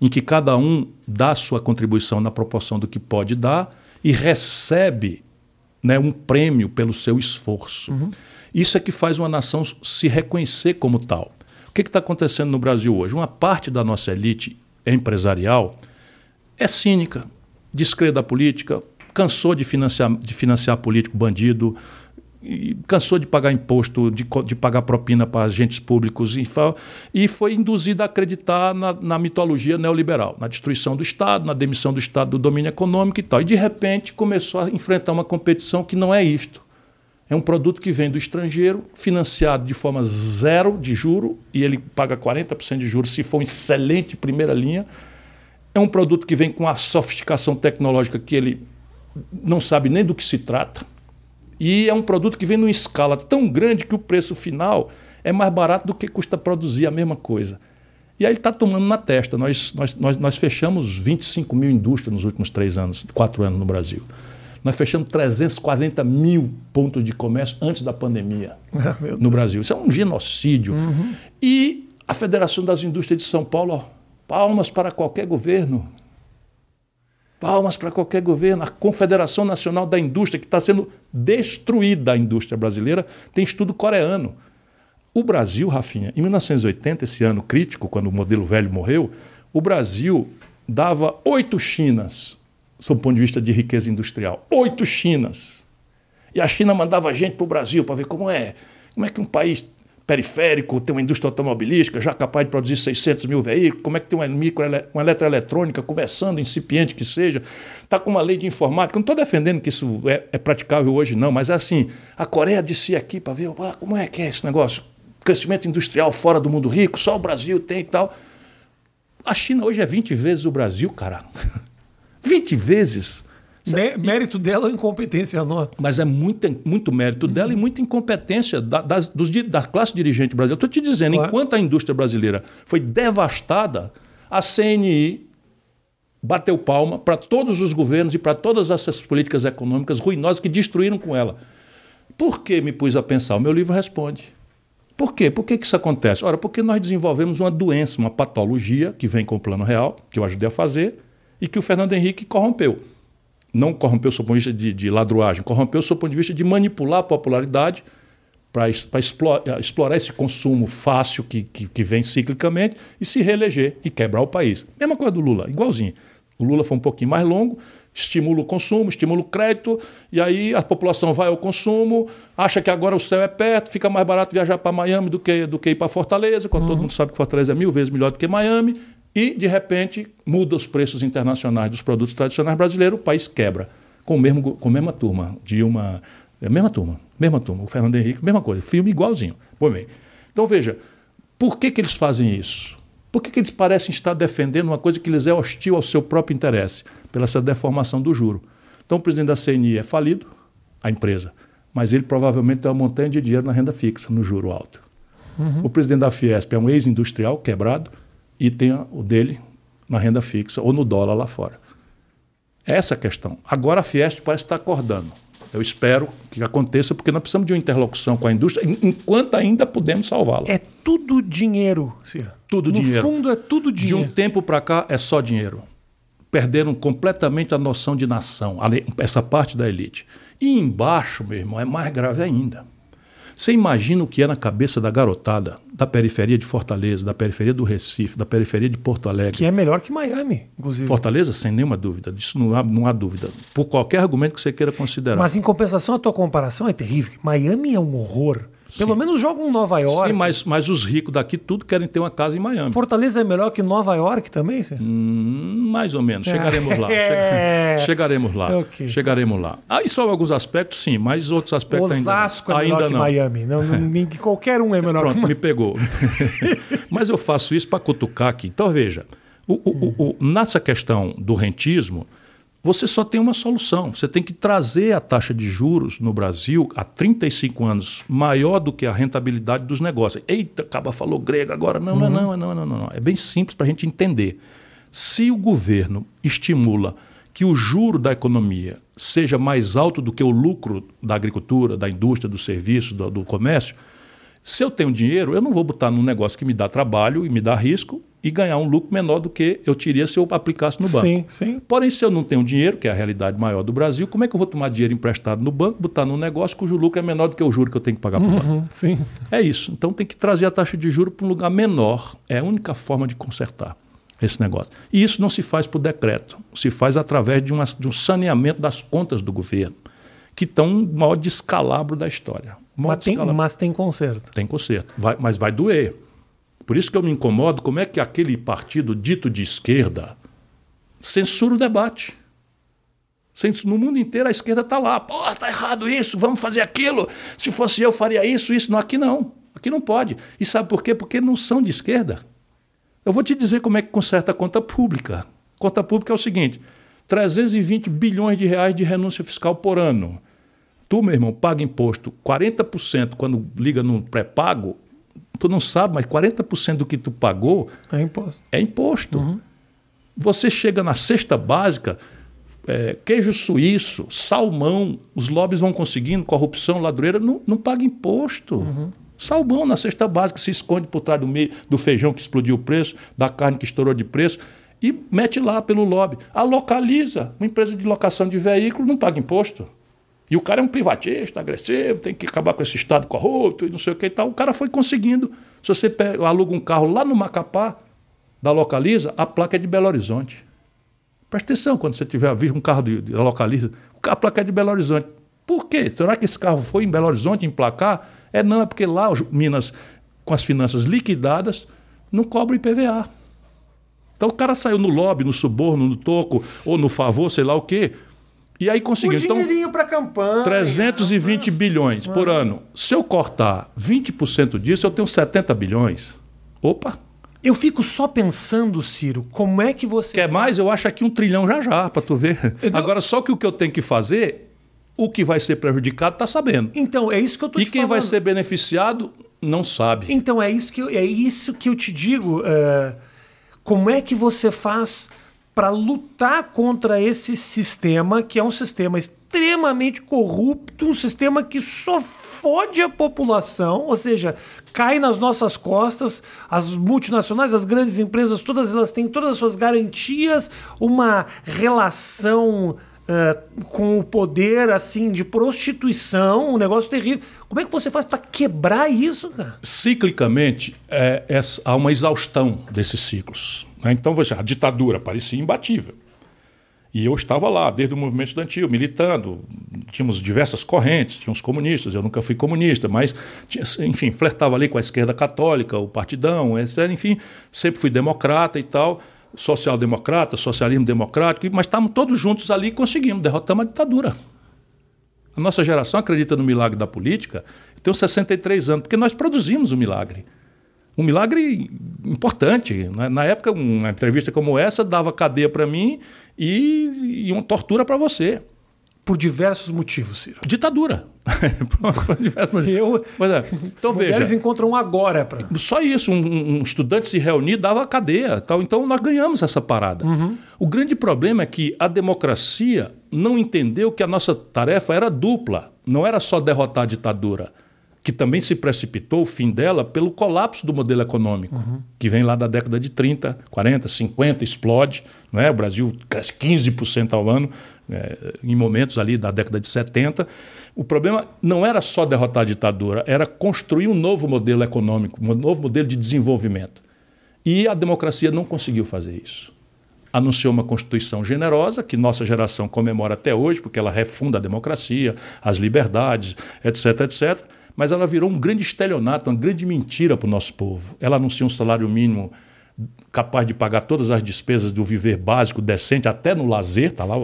em que cada um dá sua contribuição na proporção do que pode dar e recebe né, um prêmio pelo seu esforço. Uhum. Isso é que faz uma nação se reconhecer como tal. O que está acontecendo no Brasil hoje? Uma parte da nossa elite empresarial é cínica, descrê da política, cansou de financiar, de financiar político bandido, cansou de pagar imposto, de, de pagar propina para agentes públicos e, foi induzida a acreditar na, na, mitologia neoliberal, na destruição do Estado, na demissão do Estado do domínio econômico e tal. E de repente começou a enfrentar uma competição que não é isto. É um produto que vem do estrangeiro, financiado de forma zero de juro, e ele paga 40% de juros se for um excelente primeira linha é um produto que vem com a sofisticação tecnológica que ele não sabe nem do que se trata. E é um produto que vem numa escala tão grande que o preço final é mais barato do que custa produzir a mesma coisa. E aí ele está tomando na testa. Nós, nós, nós, nós fechamos 25 mil indústrias nos últimos três anos, quatro anos no Brasil. Nós fechamos 340 mil pontos de comércio antes da pandemia no Brasil. Isso é um genocídio. Uhum. E a Federação das Indústrias de São Paulo, ó, Palmas para qualquer governo. Palmas para qualquer governo. A Confederação Nacional da Indústria, que está sendo destruída a indústria brasileira, tem estudo coreano. O Brasil, Rafinha, em 1980, esse ano crítico, quando o modelo velho morreu, o Brasil dava oito Chinas, sob o ponto de vista de riqueza industrial. Oito Chinas. E a China mandava gente para o Brasil para ver como é. Como é que um país periférico, tem uma indústria automobilística já capaz de produzir 600 mil veículos, como é que tem uma, micro, uma eletroeletrônica começando, incipiente que seja, está com uma lei de informática. Não estou defendendo que isso é, é, praticável hoje, não, mas é assim, a Coreia disse aqui para ver ah, como é que é esse negócio. Crescimento industrial fora do mundo rico, só o Brasil tem e tal. A China hoje é 20 vezes o Brasil, cara. 20 vezes. Mérito dela ou incompetência nossa? Mas é muito, muito mérito dela e muita incompetência da, das, dos, da classe dirigente brasileira. Estou te dizendo, claro. enquanto a indústria brasileira foi devastada, a CNI bateu palma para todos os governos e para todas essas políticas econômicas ruinosas que destruíram com ela. Por que me pus a pensar? O meu livro responde. Por quê? Por que, que isso acontece? Ora, porque nós desenvolvemos uma doença, uma patologia que vem com o plano real, que eu ajudei a fazer, e que o Fernando Henrique corrompeu não corrompeu o ponto de vista de, de ladruagem, corrompeu o ponto de vista de manipular a popularidade para explorar, explorar, esse consumo fácil que, que, que, vem ciclicamente e se reeleger e quebrar o país. Mesma coisa do Lula, igualzinho. O Lula foi um pouquinho mais longo, estimula o consumo, estimula o crédito, e aí a população vai ao consumo, acha que agora o céu é perto, fica mais barato viajar para Miami do que, do que ir para Fortaleza, quando uhum. todo mundo sabe que Fortaleza é mil vezes melhor do que Miami, e de repente muda os preços internacionais dos produtos tradicionais brasileiros, o país quebra. Com, o mesmo, com a mesma turma, Dilma, é a mesma turma, mesma turma, o Fernando Henrique, mesma coisa, filme igualzinho. Bom, bem, então veja, por que, que eles fazem isso? Por que, que eles parecem estar defendendo uma coisa que lhes é hostil ao seu próprio interesse? Pela essa deformação do juro. Então o presidente da CNI é falido, a empresa, mas ele provavelmente tem uma montanha de dinheiro na renda fixa, no juro alto. Uhum. O presidente da Fiesp é um ex-industrial quebrado e tem o dele na renda fixa ou no dólar lá fora. Essa é a questão. Agora a Fiesp parece estar acordando. Eu espero que aconteça, porque nós precisamos de uma interlocução com a indústria, enquanto ainda podemos salvá-la. É tudo dinheiro, Ciro. Tudo no dinheiro. No fundo, é tudo dinheiro. De um tempo para cá, é só dinheiro. Perderam completamente a noção de nação, essa parte da elite. E embaixo, meu irmão, é mais grave ainda. Você imagina o que é na cabeça da garotada da periferia de Fortaleza, da periferia do Recife, da periferia de Porto Alegre. Que é melhor que Miami, inclusive. Fortaleza, sem nenhuma dúvida. Disso não há, não há dúvida. Por qualquer argumento que você queira considerar. Mas em compensação, a tua comparação é terrível. Miami é um horror. Pelo Sim. menos jogam em Nova York. Sim, mas, mas os ricos daqui tudo querem ter uma casa em Miami. Fortaleza é melhor que Nova York também, senhor? Hum, mais ou menos. Chegaremos lá. É. Chegaremos lá. Okay. Chegaremos lá. Aí ah, só alguns aspectos, sim, mas outros aspectos Osasco ainda não. é melhor ainda que não. Miami. Não, qualquer um é melhor Pronto, que me pegou. mas eu faço isso para cutucar aqui. Então, veja, o, o, o, nessa questão do rentismo, você só tem uma solução. Você tem que trazer a taxa de juros no Brasil há 35 anos maior do que a rentabilidade dos negócios. Eita, acaba falou grego agora. Não, uhum. não, não, não, não, não, não. É bem simples para a gente entender. Se o governo estimula que o juro da economia seja mais alto do que o lucro da agricultura, da indústria, do serviço, do, do comércio, se eu tenho dinheiro, eu não vou botar num negócio que me dá trabalho e me dá risco e ganhar um lucro menor do que eu teria se eu aplicasse no banco. Sim, sim. Porém, se eu não tenho dinheiro, que é a realidade maior do Brasil, como é que eu vou tomar dinheiro emprestado no banco, botar num negócio cujo lucro é menor do que o juro que eu tenho que pagar para o uhum, banco? Sim. É isso. Então tem que trazer a taxa de juro para um lugar menor. É a única forma de consertar esse negócio. E isso não se faz por decreto, se faz através de, uma, de um saneamento das contas do governo, que estão no maior descalabro da história. Mas tem, mas tem conserto. Tem conserto, vai, mas vai doer. Por isso que eu me incomodo como é que aquele partido dito de esquerda censura o debate. No mundo inteiro a esquerda está lá. Pô, está errado isso, vamos fazer aquilo. Se fosse eu, faria isso, isso. Não, aqui não. Aqui não pode. E sabe por quê? Porque não são de esquerda. Eu vou te dizer como é que conserta a conta pública. Conta pública é o seguinte: 320 bilhões de reais de renúncia fiscal por ano. Tu, meu irmão, paga imposto 40% quando liga no pré-pago, tu não sabe, mas 40% do que tu pagou é imposto. É imposto. Uhum. Você chega na cesta básica, é, queijo suíço, salmão, os lobbies vão conseguindo, corrupção, ladroeira, não, não paga imposto. Uhum. Salmão na cesta básica se esconde por trás do, meio, do feijão que explodiu o preço, da carne que estourou de preço e mete lá pelo lobby. A localiza, uma empresa de locação de veículo não paga imposto. E o cara é um privatista, agressivo, tem que acabar com esse Estado corrupto e não sei o que e tal. O cara foi conseguindo. Se você pega, aluga um carro lá no Macapá, da Localiza, a placa é de Belo Horizonte. Presta atenção quando você tiver visto um carro de, da Localiza, a placa é de Belo Horizonte. Por quê? Será que esse carro foi em Belo Horizonte emplacar? É não, é porque lá Minas, com as finanças liquidadas, não cobra IPVA. Então o cara saiu no lobby, no suborno, no toco, ou no favor, sei lá o quê, e aí conseguiu. O então, dinheirinho para campanha. 320 bilhões por ano. Se eu cortar 20% disso, eu tenho 70 bilhões. Opa! Eu fico só pensando, Ciro, como é que você. Quer mais? Eu acho aqui um trilhão já já, para tu ver. Então... Agora, só que o que eu tenho que fazer, o que vai ser prejudicado está sabendo. Então, é isso que eu tô e te E quem falando. vai ser beneficiado não sabe. Então, é isso que eu, é isso que eu te digo. Uh, como é que você faz para lutar contra esse sistema, que é um sistema extremamente corrupto, um sistema que só fode a população, ou seja, cai nas nossas costas. As multinacionais, as grandes empresas, todas elas têm todas as suas garantias, uma relação uh, com o poder assim de prostituição, um negócio terrível. Como é que você faz para quebrar isso, cara? Ciclicamente, é, é, há uma exaustão desses ciclos. Né? Então, a ditadura parecia imbatível. E eu estava lá, desde o movimento estudantil, militando. Tínhamos diversas correntes, tínhamos comunistas, eu nunca fui comunista, mas, enfim, flertava ali com a esquerda católica, o partidão, etc. Enfim, sempre fui democrata e tal, social-democrata, socialismo democrático, mas estávamos todos juntos ali e conseguimos, derrotamos a ditadura. A nossa geração acredita no milagre da política. Eu tenho 63 anos, porque nós produzimos um milagre um milagre importante. Na época, uma entrevista como essa dava cadeia para mim e, e uma tortura para você. Por diversos motivos, Ciro. Ditadura. Por diversos motivos. Eu, Mas é. Então veja. Eles encontram agora. Pra... Só isso. Um, um, estudante se reunir dava cadeia. Tal. Então nós ganhamos essa parada. Uhum. O grande problema é que a democracia não entendeu que a nossa tarefa era dupla. Não era só derrotar a ditadura que também se precipitou o fim dela pelo colapso do modelo econômico, uhum. que vem lá da década de 30, 40, 50, explode. Não é? O Brasil cresce 15% ao ano, é, em momentos ali da década de 70. O problema não era só derrotar a ditadura, era construir um novo modelo econômico, um novo modelo de desenvolvimento. E a democracia não conseguiu fazer isso. Anunciou uma Constituição generosa, que nossa geração comemora até hoje, porque ela refunda a democracia, as liberdades, etc., etc mas ela virou um grande estelionato, uma grande mentira para o nosso povo. Ela anuncia um salário mínimo capaz de pagar todas as despesas do viver básico, decente, até no lazer, está lá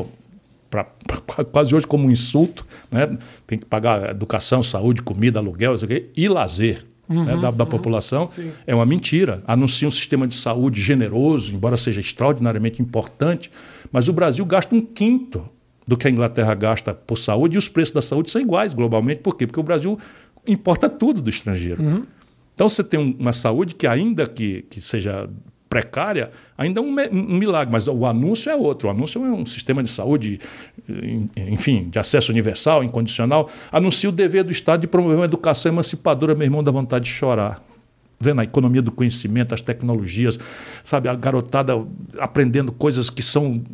pra, pra, quase hoje como um insulto. Né? Tem que pagar educação, saúde, comida, aluguel, e lazer. Né, uhum, né, da, da uhum, população, sim. é uma mentira. Anuncia um sistema de saúde generoso, embora seja extraordinariamente importante, mas o Brasil gasta um quinto do que a Inglaterra gasta por saúde e os preços da saúde são iguais globalmente. Por quê? Porque o Brasil importa tudo do estrangeiro. Uhum. Então você tem uma saúde que, ainda que, que seja precária, ainda é um, um, milagre, mas o anúncio é outro. O anúncio é um sistema de saúde, enfim, de acesso universal, incondicional. Anuncia o dever do Estado de promover uma educação emancipadora, meu irmão, dá vontade de chorar. Vendo a economia do conhecimento, as tecnologias, sabe, a garotada aprendendo coisas que são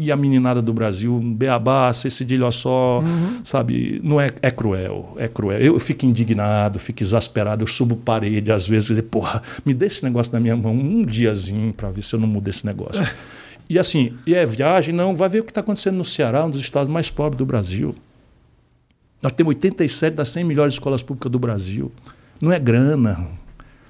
e a meninada do Brasil, beabá, cedilho só, uhum. sabe? Não é, é cruel, é cruel. Eu fico indignado, fico exasperado, eu subo parede às vezes, dizer, porra, me dê esse negócio na minha mão um diazinho para ver se eu não mudo esse negócio. e assim, e é viagem, não, vai ver o que está acontecendo no Ceará, um dos estados mais pobres do Brasil. Nós temos 87 das 100 melhores escolas públicas do Brasil. Não é grana,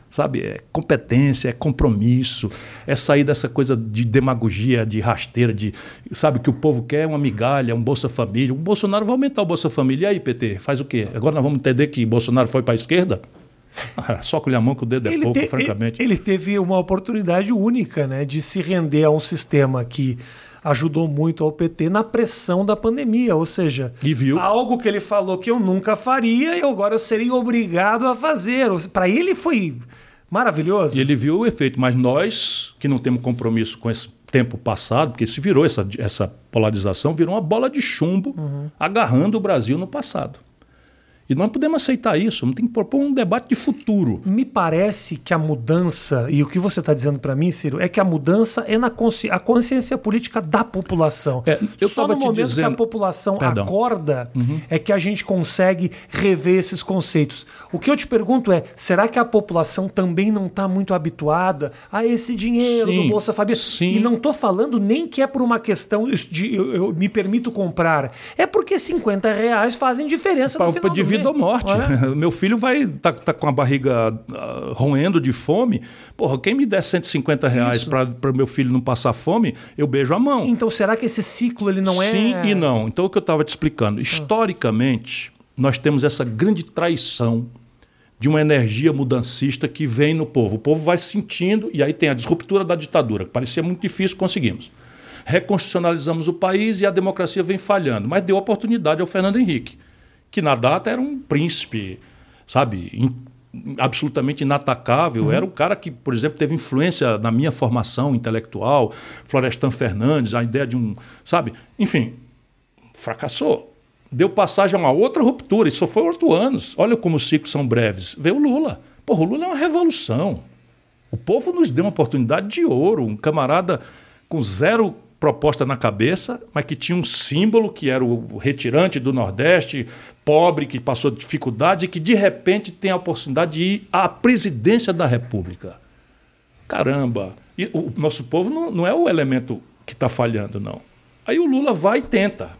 sabe? É competência, é compromisso, é sair dessa coisa de demagogia, de rasteira, de sabe que o povo quer uma migalha, um Bolsa Família. O Bolsonaro vai aumentar o Bolsa Família. E aí, PT, faz o quê? Agora nós vamos entender que Bolsonaro foi para a esquerda? Só com a mão que o dedo é ele pouco, te, francamente. Ele teve uma oportunidade única né, de se render a um sistema que ajudou muito ao PT na pressão da pandemia, ou seja, algo que ele falou que eu nunca faria e agora eu seria obrigado a fazer. Para ele foi maravilhoso. E ele viu o efeito, mas nós que não temos compromisso com esse tempo passado, porque se virou essa, essa polarização, virou uma bola de chumbo uhum. agarrando o Brasil no passado. E nós podemos aceitar isso, não tem que propor um debate de futuro. Me parece que a mudança, e o que você está dizendo para mim, Ciro, é que a mudança é na consci... a consciência política da população. É, eu Só no momento dizendo... que a população Perdão. acorda uhum. é que a gente consegue rever esses conceitos. O que eu te pergunto é, será que a população também não está muito habituada a esse dinheiro sim, do Bolsa Família? Sim. E não estou falando nem que é por uma questão de eu, eu, me permito comprar. É porque 50 reais fazem diferença no final vida ou morte. Meu filho vai tá, tá com a barriga uh, roendo de fome. Porra, quem me der 150 reais para meu filho não passar fome, eu beijo a mão. Então será que esse ciclo ele não Sim é. Sim e não. Então o que eu estava te explicando. Historicamente, nós temos essa grande traição de uma energia mudancista que vem no povo. O povo vai sentindo, e aí tem a disruptura da ditadura, que parecia muito difícil, conseguimos. Reconstitucionalizamos o país e a democracia vem falhando, mas deu oportunidade ao Fernando Henrique que na data era um príncipe, sabe, in, absolutamente inatacável. Uhum. Era o cara que, por exemplo, teve influência na minha formação intelectual, Florestan Fernandes, a ideia de um, sabe, enfim, fracassou. Deu passagem a uma outra ruptura, isso foi oito anos. Olha como os ciclos são breves. Veio o Lula. Pô, o Lula é uma revolução. O povo nos deu uma oportunidade de ouro, um camarada com zero proposta na cabeça, mas que tinha um símbolo que era o retirante do Nordeste, pobre, que passou dificuldade e que de repente tem a oportunidade de ir à presidência da República. Caramba! E o nosso povo não, não é o elemento que está falhando, não. Aí o Lula vai e tenta.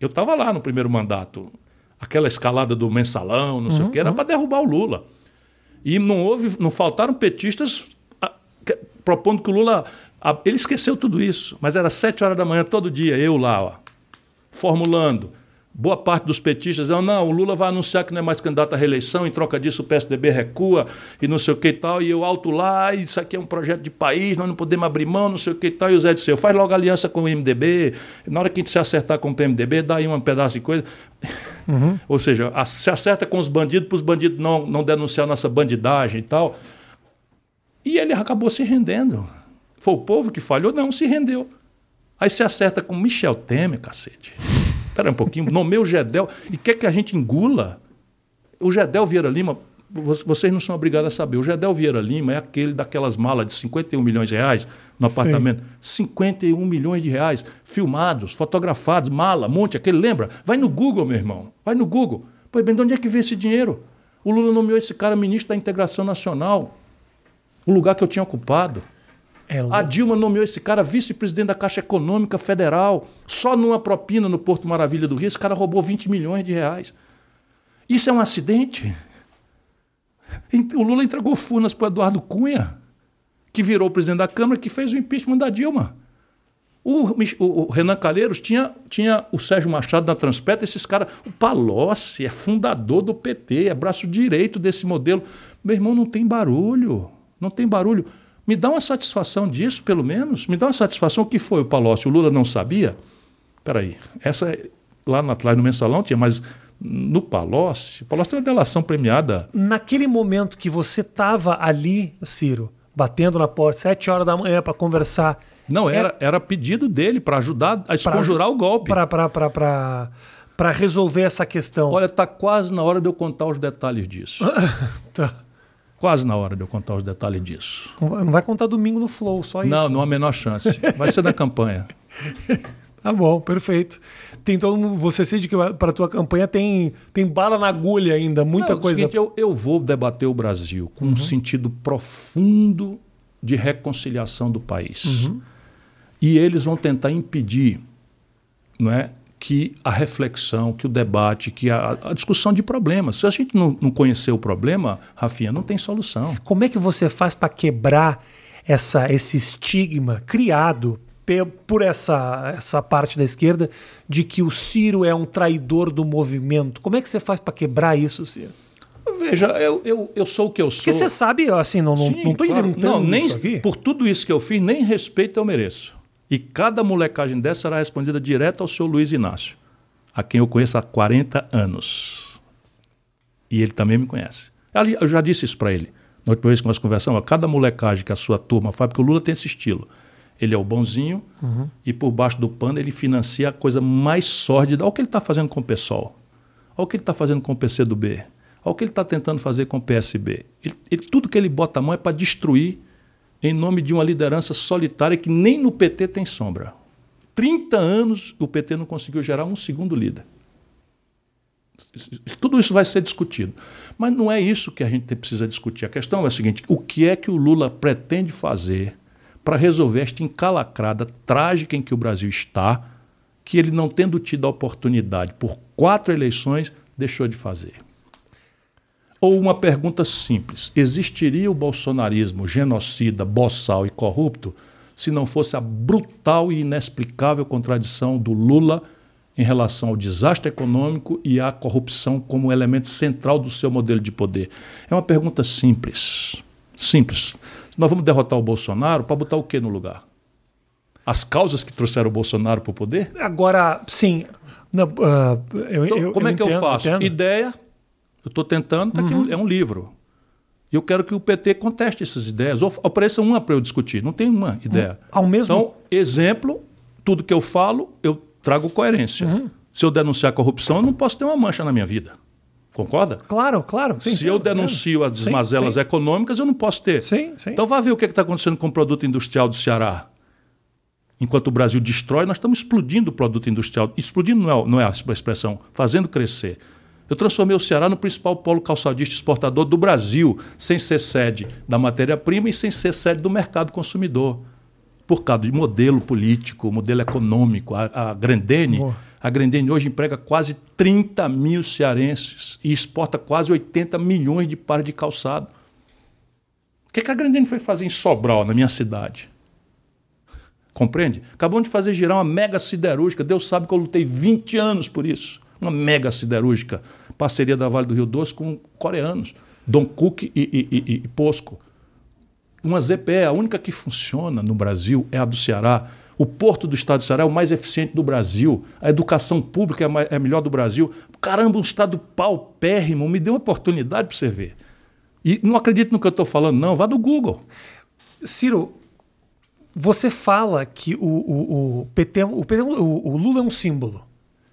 Eu estava lá no primeiro mandato. Aquela escalada do mensalão, não sei o que, era para derrubar o Lula. E não houve, não faltaram petistas a, que, propondo que o Lula. Ele esqueceu tudo isso, mas era sete horas da manhã todo dia, eu lá, ó, formulando. Boa parte dos petistas dizem, não, o Lula vai anunciar que não é mais candidato à reeleição, em troca disso o PSDB recua e não sei o que e tal, e eu alto lá, isso aqui é um projeto de país, nós não podemos abrir mão, não sei o que e tal, e o Zé disse, eu faz logo aliança com o MDB, na hora que a gente se acertar com o PMDB, dá aí um pedaço de coisa. Uhum. Ou seja, a, se acerta com os bandidos para os bandidos não, não denunciar nossa bandidagem e tal. E ele acabou se rendendo. Foi o povo que falhou? Não, se rendeu. Aí se acerta com Michel Temer, cacete. Espera um pouquinho, nomeia o Gedel e quer que a gente engula. O Gedel Vieira Lima, vocês não são obrigados a saber, o Gedel Vieira Lima é aquele daquelas malas de 51 milhões de reais no apartamento. Sim. 51 milhões de reais, filmados, fotografados, mala, monte, aquele, lembra? Vai no Google, meu irmão, vai no Google. Pois bem, de onde é que veio esse dinheiro? O Lula nomeou esse cara ministro da Integração Nacional, o lugar que eu tinha ocupado. É a Dilma nomeou esse cara vice-presidente da Caixa Econômica Federal. Só numa propina no Porto Maravilha do Rio, esse cara roubou 20 milhões de reais. Isso é um acidente? O Lula entregou Furnas para Eduardo Cunha, que virou presidente da Câmara, que fez o impeachment da Dilma. O, o, Renan Calheiros tinha, tinha o Sérgio Machado na Transpeta, esses caras. O Palocci é fundador do PT, é braço direito desse modelo. Meu irmão, não tem barulho. Não tem barulho. Me dá uma satisfação disso, pelo menos. Me dá uma satisfação. O que foi o Palocci? O Lula não sabia? Peraí, essa é, lá no atrás no mensalão tinha, mas no Palocci, o Palocci tem uma delação premiada. Naquele momento que você estava ali, Ciro, batendo na porta, sete horas da manhã para conversar. Não, era, era, era pedido dele para ajudar a esconjurar o golpe. Para resolver essa questão. Olha, está quase na hora de eu contar os detalhes disso. tá. Quase na hora de eu contar os detalhes disso. Não vai contar domingo no Flow, só isso. Não, não há menor chance. Vai ser na campanha. Tá bom, perfeito. Tem todo você sente que para a tua campanha tem, tem bala na agulha ainda, muita não, coisa. Seguinte, eu, eu vou debater o Brasil com uhum. um sentido profundo de reconciliação do país. Uhum. E eles vão tentar impedir não é, que a reflexão, que o debate, que a, a discussão de problemas. Se a gente não, não conhecer o problema, Rafinha, não tem solução. Como é que você faz para quebrar essa, esse estigma criado por essa, essa parte da esquerda de que o Ciro é um traidor do movimento? Como é que você faz para quebrar isso, Ciro? Veja, eu, eu, eu sou o que eu sou. Porque você sabe, assim, não estou não, não inventando não, nem. Por tudo isso que eu fiz, nem respeito eu mereço. E cada molecagem dessa será respondida direto ao seu Luiz Inácio, a quem eu conheço há 40 anos. E ele também me conhece. Eu já disse isso para ele. Na última vez que nós conversamos, cada molecagem que a sua turma faz, porque o Lula tem esse estilo. Ele é o bonzinho uhum. e por baixo do pano ele financia a coisa mais sórdida. Olha o que ele está fazendo com o PSOL. Olha o que ele está fazendo com o PCdoB. Olha o que ele está tentando fazer com o PSB. Ele, ele, tudo que ele bota a mão é para destruir em nome de uma liderança solitária que nem no PT tem sombra. 30 anos o PT não conseguiu gerar um segundo líder. Tudo isso vai ser discutido. Mas não é isso que a gente precisa discutir. A questão é a seguinte: o que é que o Lula pretende fazer para resolver esta encalacrada trágica em que o Brasil está, que ele, não tendo tido a oportunidade por quatro eleições, deixou de fazer? Ou uma pergunta simples: existiria o bolsonarismo genocida, boçal e corrupto se não fosse a brutal e inexplicável contradição do Lula em relação ao desastre econômico e à corrupção como elemento central do seu modelo de poder? É uma pergunta simples. Simples. Nós vamos derrotar o Bolsonaro para botar o que no lugar? As causas que trouxeram o Bolsonaro para o poder? Agora, sim. Não, uh, eu, então, eu, como eu é que entendo, eu faço? Entendo. Ideia, eu estou tentando, tá uhum. aqui, é um livro. E eu quero que o PT conteste essas ideias, ou apareça uma para eu discutir. Não tem uma ideia. Ao mesmo... Então, exemplo, tudo que eu falo, eu trago coerência. Uhum. Se eu denunciar corrupção, eu não posso ter uma mancha na minha vida. Concorda? Claro, claro. Sim, Se eu denuncio as desmazelas sim, sim. econômicas, eu não posso ter. Sim, sim. Então vá ver o que é está acontecendo com o produto industrial do Ceará. Enquanto o Brasil destrói, nós estamos explodindo o produto industrial. Explodindo não é, não é a expressão, fazendo crescer. Eu transformei o Ceará no principal polo calçadista exportador do Brasil, sem ser sede da matéria-prima e sem ser sede do mercado consumidor. por causa de modelo político, modelo econômico. A, a Grandene, a Grandene hoje emprega quase 30 mil cearenses e exporta quase 80 milhões de pares de calçado. O que, que a Grandene foi fazer em Sobral, na minha cidade? Compreende? Acabamos de fazer girar uma mega siderúrgica. Deus sabe que eu lutei 20 anos por isso. Uma mega siderúrgica. Parceria da Vale do Rio Doce com coreanos. Dom Cook e, e, e, e Posco. Uma ZPE, a única que funciona no Brasil é a do Ceará. O porto do estado do Ceará é o mais eficiente do Brasil. A educação pública é a, mais, é a melhor do Brasil. Caramba, um estado paupérrimo. Me dê uma oportunidade para você ver. E não acredite no que eu estou falando, não. Vá do Google. Ciro, você fala que o, o, o PT, o, PT, o, o Lula é um símbolo.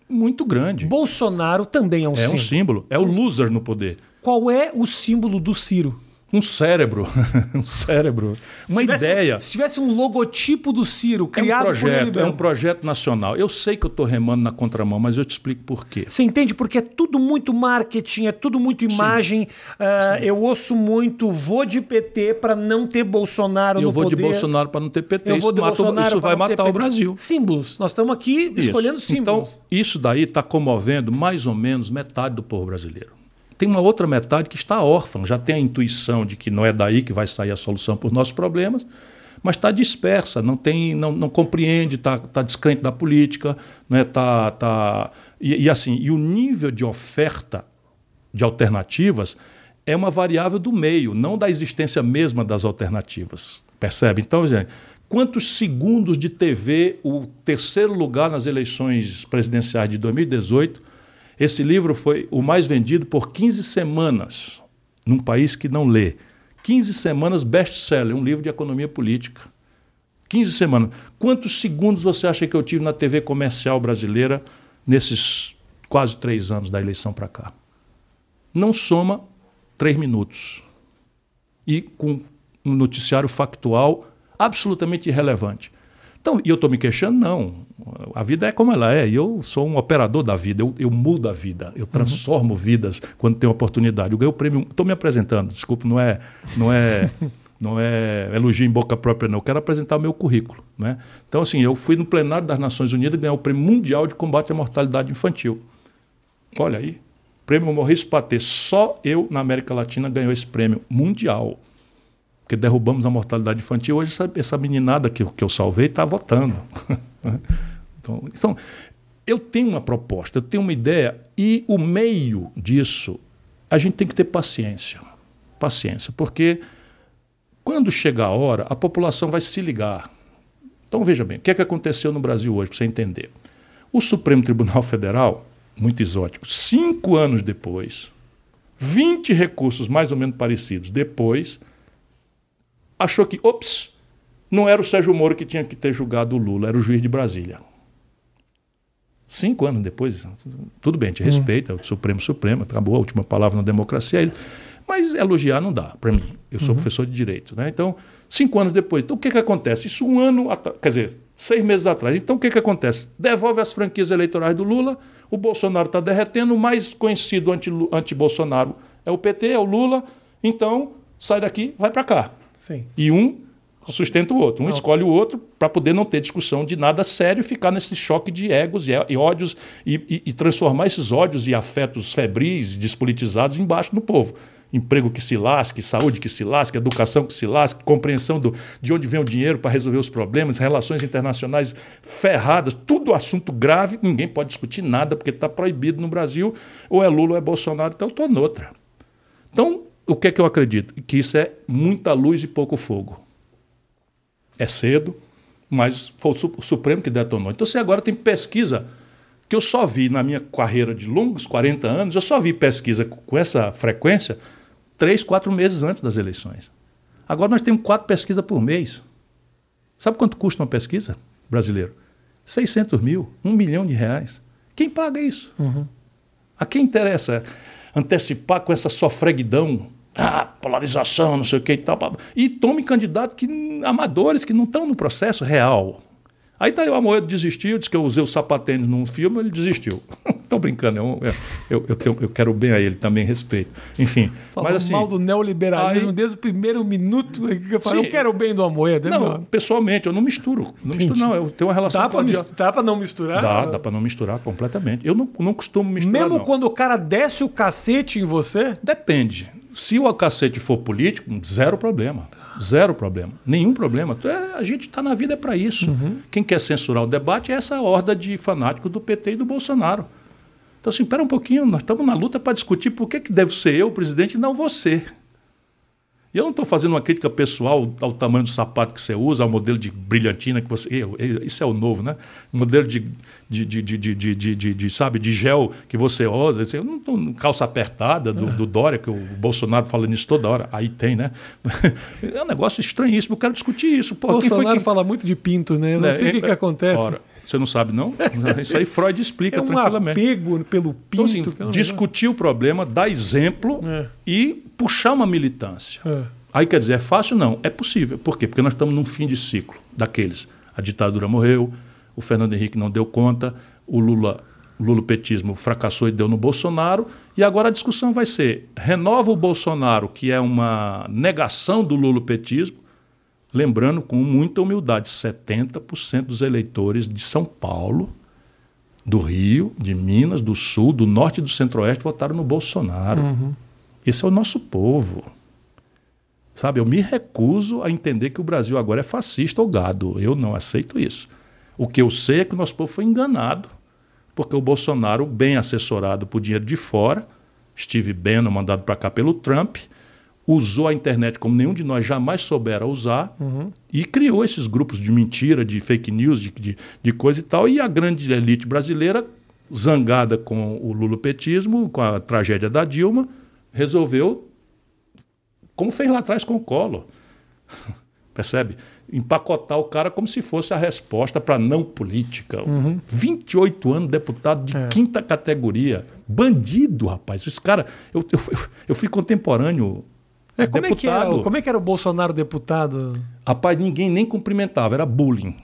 Muito grande. Bolsonaro também é um é símbolo. um símbolo. É o loser no poder. Qual é o símbolo do Ciro? Um cérebro. um cérebro. Uma Se tivesse- ideia. Se tivesse um logotipo do Ciro É um criado por ele projeto, é um projeto nacional. Eu sei que eu estou remando na contramão, mas eu te explico por quê. Você entende? Porque é tudo muito marketing, é tudo muito imagem. Ah, eu ouço muito, vou de PT para não ter Bolsonaro Eu no vou poder. de Bolsonaro para não ter PT. Eu isso vou de mata Bolsonaro isso vai matar o. Brasil. Símbolos. Nós estamos aqui Isso. escolhendo símbolos. Então, isso daí está comovendo mais ou menos metade do povo brasileiro. Tem uma outra metade que está órfã, já tem a intuição de que não é daí que vai sair a solução para os nossos problemas, mas está dispersa, não, tem, não, não compreende, está tá descrente da política, né, tá, tá, e, e assim, e o nível de oferta de alternativas é uma variável do meio, não da existência mesma das alternativas. Percebe? Então, gente, quantos segundos de TV o terceiro lugar nas eleições presidenciais de 2018? Esse livro foi o mais vendido por 15 semanas num país que não lê. 15 semanas best-seller, um livro de economia política. 15 semanas. Quantos segundos você acha que eu tive na TV comercial brasileira nesses quase três anos da eleição para cá? Não soma três minutos. E com um noticiário factual absolutamente irrelevante. Então, e eu estou me queixando? Não. A vida é como ela é. E eu sou um operador da vida. Eu, eu mudo a vida. Eu transformo vidas quando tenho oportunidade. Eu ganhei o prêmio. Estou me apresentando. Desculpe, não é, não é, não é elogio em boca própria, não. Eu quero apresentar o meu currículo. Né? Então, assim, eu fui no plenário das Nações Unidas ganhar o prêmio mundial de combate à mortalidade infantil. Olha aí. Prêmio Maurice Patê. Só eu, na América Latina, ganhou esse prêmio mundial porque derrubamos a mortalidade infantil. Hoje, essa, essa meninada que, que eu salvei está votando. então, então, eu tenho uma proposta, eu tenho uma ideia, e o meio disso, a gente tem que ter paciência. Paciência, porque quando chegar a hora, a população vai se ligar. Então, veja bem, o que, é que aconteceu no Brasil hoje, para você entender? O Supremo Tribunal Federal, muito exótico, cinco anos depois, 20 recursos mais ou menos parecidos depois, achou que, ops, não era o Sérgio Moro que tinha que ter julgado o Lula, era o juiz de Brasília. Cinco anos depois, tudo bem, a gente respeita, o Supremo Supremo, acabou a última palavra na democracia, ele. mas elogiar não dá para mim. Eu sou professor de direito. Né? Então, cinco anos depois, então o que, que acontece? Isso um ano, atra- quer dizer, seis meses atrás. Então, o que, que acontece? Devolve as franquias eleitorais do Lula, o Bolsonaro está derretendo, o mais conhecido anti- anti-Bolsonaro é o PT, é o Lula, então sai daqui, vai para cá. Sim. E um sustenta o outro. Um escolhe o outro para poder não ter discussão de nada sério e ficar nesse choque de egos e, e ódios e, e- e transformar esses ódios e afetos febris, despolitizados, embaixo no povo. Emprego que se lasque, saúde que se lasque, educação que se lasque, compreensão do, de onde vem o dinheiro para resolver os problemas, relações internacionais ferradas, tudo assunto grave, ninguém pode discutir nada porque está proibido no Brasil, ou é Lula ou é Bolsonaro, então eu estou noutra. Então, o que é que eu acredito? Que isso é muita luz e pouco fogo. É cedo, mas foi o Su- o Supremo que detonou. Então, você agora tem pesquisa que eu só vi na minha carreira de longos 40 anos, eu só vi pesquisa com essa frequência três, quatro meses antes das eleições. Agora nós temos quatro pesquisas por mês. Sabe quanto custa uma pesquisa brasileiro? 600 mil, um milhão de reais. Quem paga isso? A quem interessa antecipar com essa sofreguidão? Ah, polarização, não sei o que e tal. E tome candidatos que, amadores que não estão no processo real. Aí tá aí, o Amoedo desistiu, disse que eu usei o sapatênis num filme, ele desistiu. Tô brincando, eu, eu, eu, tenho, eu, quero bem a ele, também respeito. Enfim. Falou mas assim. mal do neoliberalismo aí, desde o primeiro minuto que eu falo, eu quero bem do Amoedo. Não, meu... pessoalmente, eu não misturo. Não misturo, não. Eu tenho uma relação dá para dá não misturar? Dá, dá para não misturar completamente. Eu não, não costumo misturar. Mesmo não. quando o cara desce o cacete em você? Depende. Se o cacete for político, zero problema. Zero problema. Nenhum problema. É, a gente está na vida para isso. Uhum. Quem quer censurar o debate é essa horda de fanáticos do PT e do Bolsonaro. Então, assim, espera um pouquinho, nós estamos na luta para discutir por que, que deve ser eu, o presidente, e não você. E eu não estou fazendo uma crítica pessoal ao tamanho do sapato que você usa, ao modelo de brilhantina que você. Isso é o novo, né? O modelo de, de, de, de, de, de, sabe, de gel que você usa. Eu não estou calça apertada do, do Dória, que o Bolsonaro fala nisso toda hora. Aí tem, né? É um negócio estranhíssimo. Eu quero discutir isso. O Bolsonaro fala muito de pinto, né? Eu não é, sei o que, que acontece. Ora, você não sabe, não? Isso aí Freud explica é um tranquilamente. apego pelo pinto. Então, assim, discutir o problema, dar exemplo é. e puxar uma militância. É. Aí quer dizer, é fácil? Não. É possível. Por quê? Porque nós estamos num fim de ciclo daqueles. A ditadura morreu, o Fernando Henrique não deu conta, o Lula, o lulopetismo fracassou e deu no Bolsonaro, e agora a discussão vai ser: renova o Bolsonaro, que é uma negação do lulopetismo, lembrando com muita humildade, 70% dos eleitores de São Paulo, do Rio, de Minas, do Sul, do Norte e do Centro-Oeste votaram no Bolsonaro. Uhum. Esse é o nosso povo. Sabe, eu me recuso a entender que o Brasil agora é fascista ou gado. Eu não aceito isso. O que eu sei é que o nosso povo foi enganado, porque o Bolsonaro, bem assessorado por dinheiro de fora, Steve Bannon, mandado para cá pelo Trump, usou a internet como nenhum de nós jamais soubera usar uhum. e criou esses grupos de mentira, de fake news, de, de, de coisa e tal. E a grande elite brasileira, zangada com o lulopetismo, com a tragédia da Dilma, resolveu como fez lá atrás com o Collor. Percebe? Empacotar o cara como se fosse a resposta para não política. Uhum. 28 anos, deputado de é. quinta categoria. Bandido, rapaz. Esse cara. Eu, eu, eu fui contemporâneo. É, como, é que era, como é que era o Bolsonaro deputado? Rapaz, ninguém nem cumprimentava, era bullying.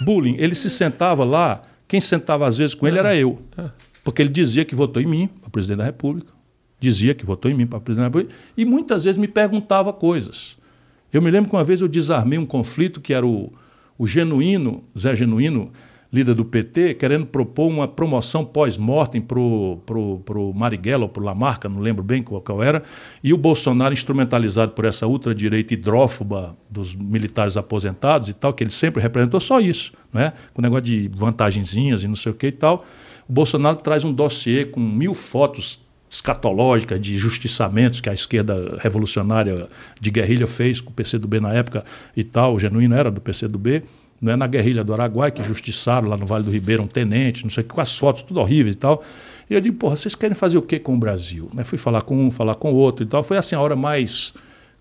bullying. Ele se sentava lá, quem sentava às vezes com ele era eu. É. Porque ele dizia que votou em mim, para presidente da República dizia que votou em mim para presidente da República, e muitas vezes me perguntava coisas. Eu me lembro que uma vez eu desarmei um conflito que era o, o Genuíno, Zé Genuíno, líder do PT, querendo propor uma promoção pós-mortem para o pro, pro Marighella ou para o Lamarca, não lembro bem qual, qual, era, e o Bolsonaro instrumentalizado por essa ultradireita hidrófoba dos militares aposentados e tal, que ele sempre representou só isso, né? com negócio de vantagenzinhas e não sei o que e tal. O Bolsonaro traz um dossiê com mil fotos escatológica de justiçamentos que a esquerda revolucionária de guerrilha fez com o PCdoB na época e tal, o genuíno era do PCdoB, não é na guerrilha do Araguai que justiçaram lá no Vale do Ribeiro um tenente, não sei o que, com as fotos tudo horríveis e tal. E eu digo, porra, vocês querem fazer o que com o Brasil? Né? Fui falar com um, falar com o outro e tal. Foi assim a hora mais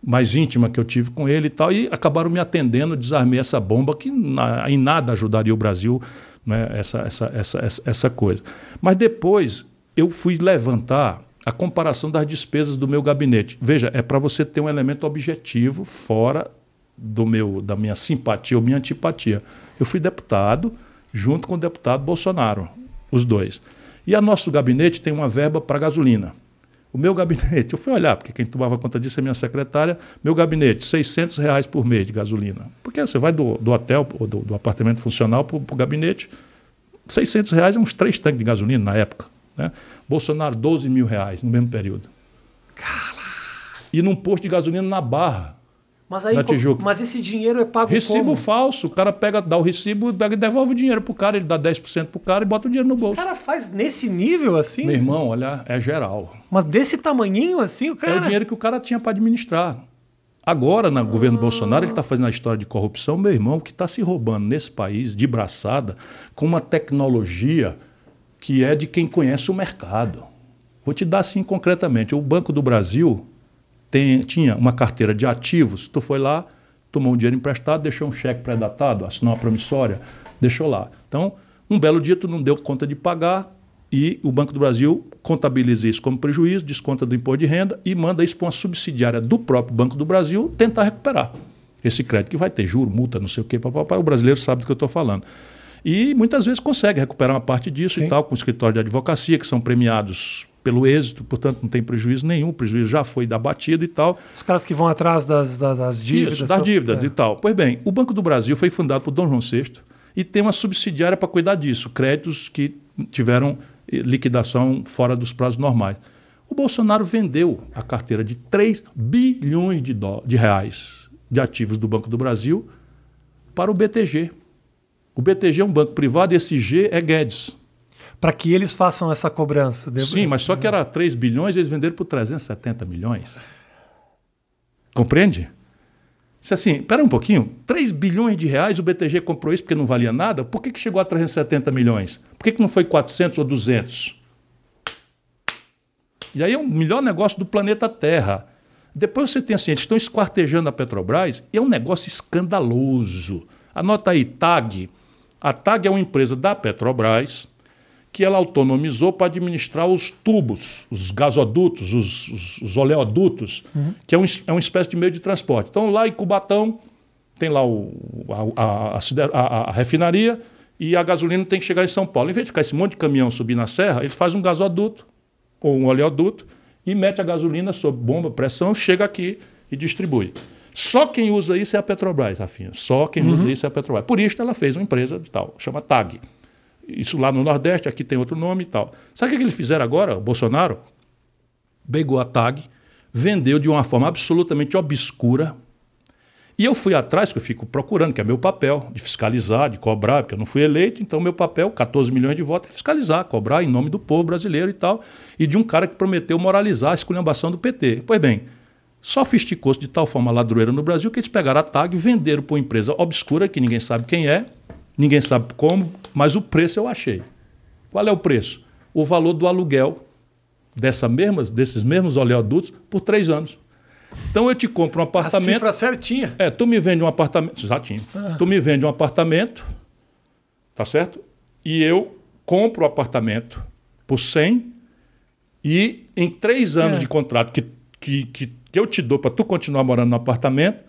mais íntima que eu tive com ele e tal, e acabaram me atendendo, desarmei essa bomba que na, em nada ajudaria o Brasil, né, essa, essa, essa, essa coisa. Mas depois eu fui levantar a comparação das despesas do meu gabinete. Veja, é para você ter um elemento objetivo fora do meu da minha simpatia ou minha antipatia. Eu fui deputado junto com o deputado Bolsonaro, os dois. E a nosso gabinete tem uma verba para gasolina. O meu gabinete, eu fui olhar, porque quem tomava conta disso é minha secretária, meu gabinete, 600 reais por mês de gasolina. Porque você vai do, do hotel, ou do, do apartamento funcional para o gabinete, 600 reais é uns três tanques de gasolina na época. Né? Bolsonaro, 12 mil reais no mesmo período. Cala. E num posto de gasolina na Barra. Mas aí, mas esse dinheiro é pago Recibo como? falso. O cara pega, dá o recibo, pega e devolve o dinheiro pro cara, ele dá 10% pro cara e bota o dinheiro no bolso. O cara faz nesse nível assim? Meu irmão, olha, é geral. Mas desse tamanhinho assim, o cara. É o dinheiro que o cara tinha para administrar. Agora, no governo Bolsonaro, ele está fazendo a história de corrupção, meu irmão, que está se roubando nesse país de braçada com uma tecnologia que é de quem conhece o mercado. Vou te dar assim concretamente. O Banco do Brasil tem, tinha uma carteira de ativos. Tu foi lá, tomou um dinheiro emprestado, deixou um cheque pré-datado, assinou uma promissória, deixou lá. Então, um belo dia tu não deu conta de pagar e o Banco do Brasil contabiliza isso como prejuízo, desconta do imposto de renda e manda isso para uma subsidiária do próprio Banco do Brasil tentar recuperar. esse crédito, que vai ter juro, multa, não sei o quê, papapá, o brasileiro sabe do que eu estou falando. E muitas vezes consegue recuperar uma parte disso Sim. e tal, com o escritório de advocacia, que são premiados pelo êxito, portanto não tem prejuízo nenhum, o prejuízo já foi da batida e tal. Os caras que vão atrás das, das, das dívidas. Isso, das dívidas É. e tal. Pois bem, o Banco do Brasil foi fundado por Dom João VI e tem uma subsidiária para cuidar disso, créditos que tiveram eh, liquidação fora dos prazos normais. O Bolsonaro vendeu a carteira de 3 bilhões de, dó- de reais de ativos do Banco do Brasil para o BTG. O BTG é um banco privado e esse G é Guedes. Para que eles façam essa cobrança. Devo- Sim, mas só que era 3 bilhões eles venderam por 370 milhões. Compreende? Se assim, espera um pouquinho, 3 bilhões de reais o BTG comprou isso porque não valia nada, por que, que chegou a 370 milhões? Por que, que não foi 400 ou 200? E aí é o melhor negócio do planeta Terra. Depois você tem assim, eles estão esquartejando a Petrobras e é um negócio escandaloso. Anota aí, TAG. A TAG é uma empresa da Petrobras que ela autonomizou para administrar os tubos, os gasodutos, os, os- os oleodutos, que é, um, é uma espécie de meio de transporte. Então, lá em Cubatão, tem lá o, a, a- a refinaria e a gasolina tem que chegar em São Paulo. Em vez de ficar esse monte de caminhão subir na serra, ele faz um gasoduto ou um oleoduto e mete a gasolina sob bomba, pressão, chega aqui e distribui. Só quem usa isso é a Petrobras, Rafinha. Só quem usa isso é a Petrobras. Por isso ela fez uma empresa de tal, chama TAG. Isso lá no Nordeste, aqui tem outro nome e tal. Sabe o que que eles fizeram agora? O Bolsonaro pegou a TAG, vendeu de uma forma absolutamente obscura. E eu fui atrás, que eu fico procurando, que é meu papel, de fiscalizar, de cobrar, porque eu não fui eleito, então meu papel, 14 milhões de votos, é fiscalizar, cobrar em nome do povo brasileiro e tal, e de um cara que prometeu moralizar a esculhambação do PT. Pois bem, sofisticou-se de tal forma ladroeira no Brasil que eles pegaram a TAG, venderam para uma empresa obscura, que ninguém sabe quem é, ninguém sabe como, mas o preço eu achei. Qual é o preço? O valor do aluguel dessa mesmas, desses mesmos oleodutos por três anos. Então eu te compro um A apartamento. cifra certinha. É, tu me vende um apartamento. Exatinho. Tu me vende um apartamento, tá certo? E eu compro o apartamento por 100 e em três anos É. de contrato que, que, que, eu te dou para tu continuar morando no apartamento,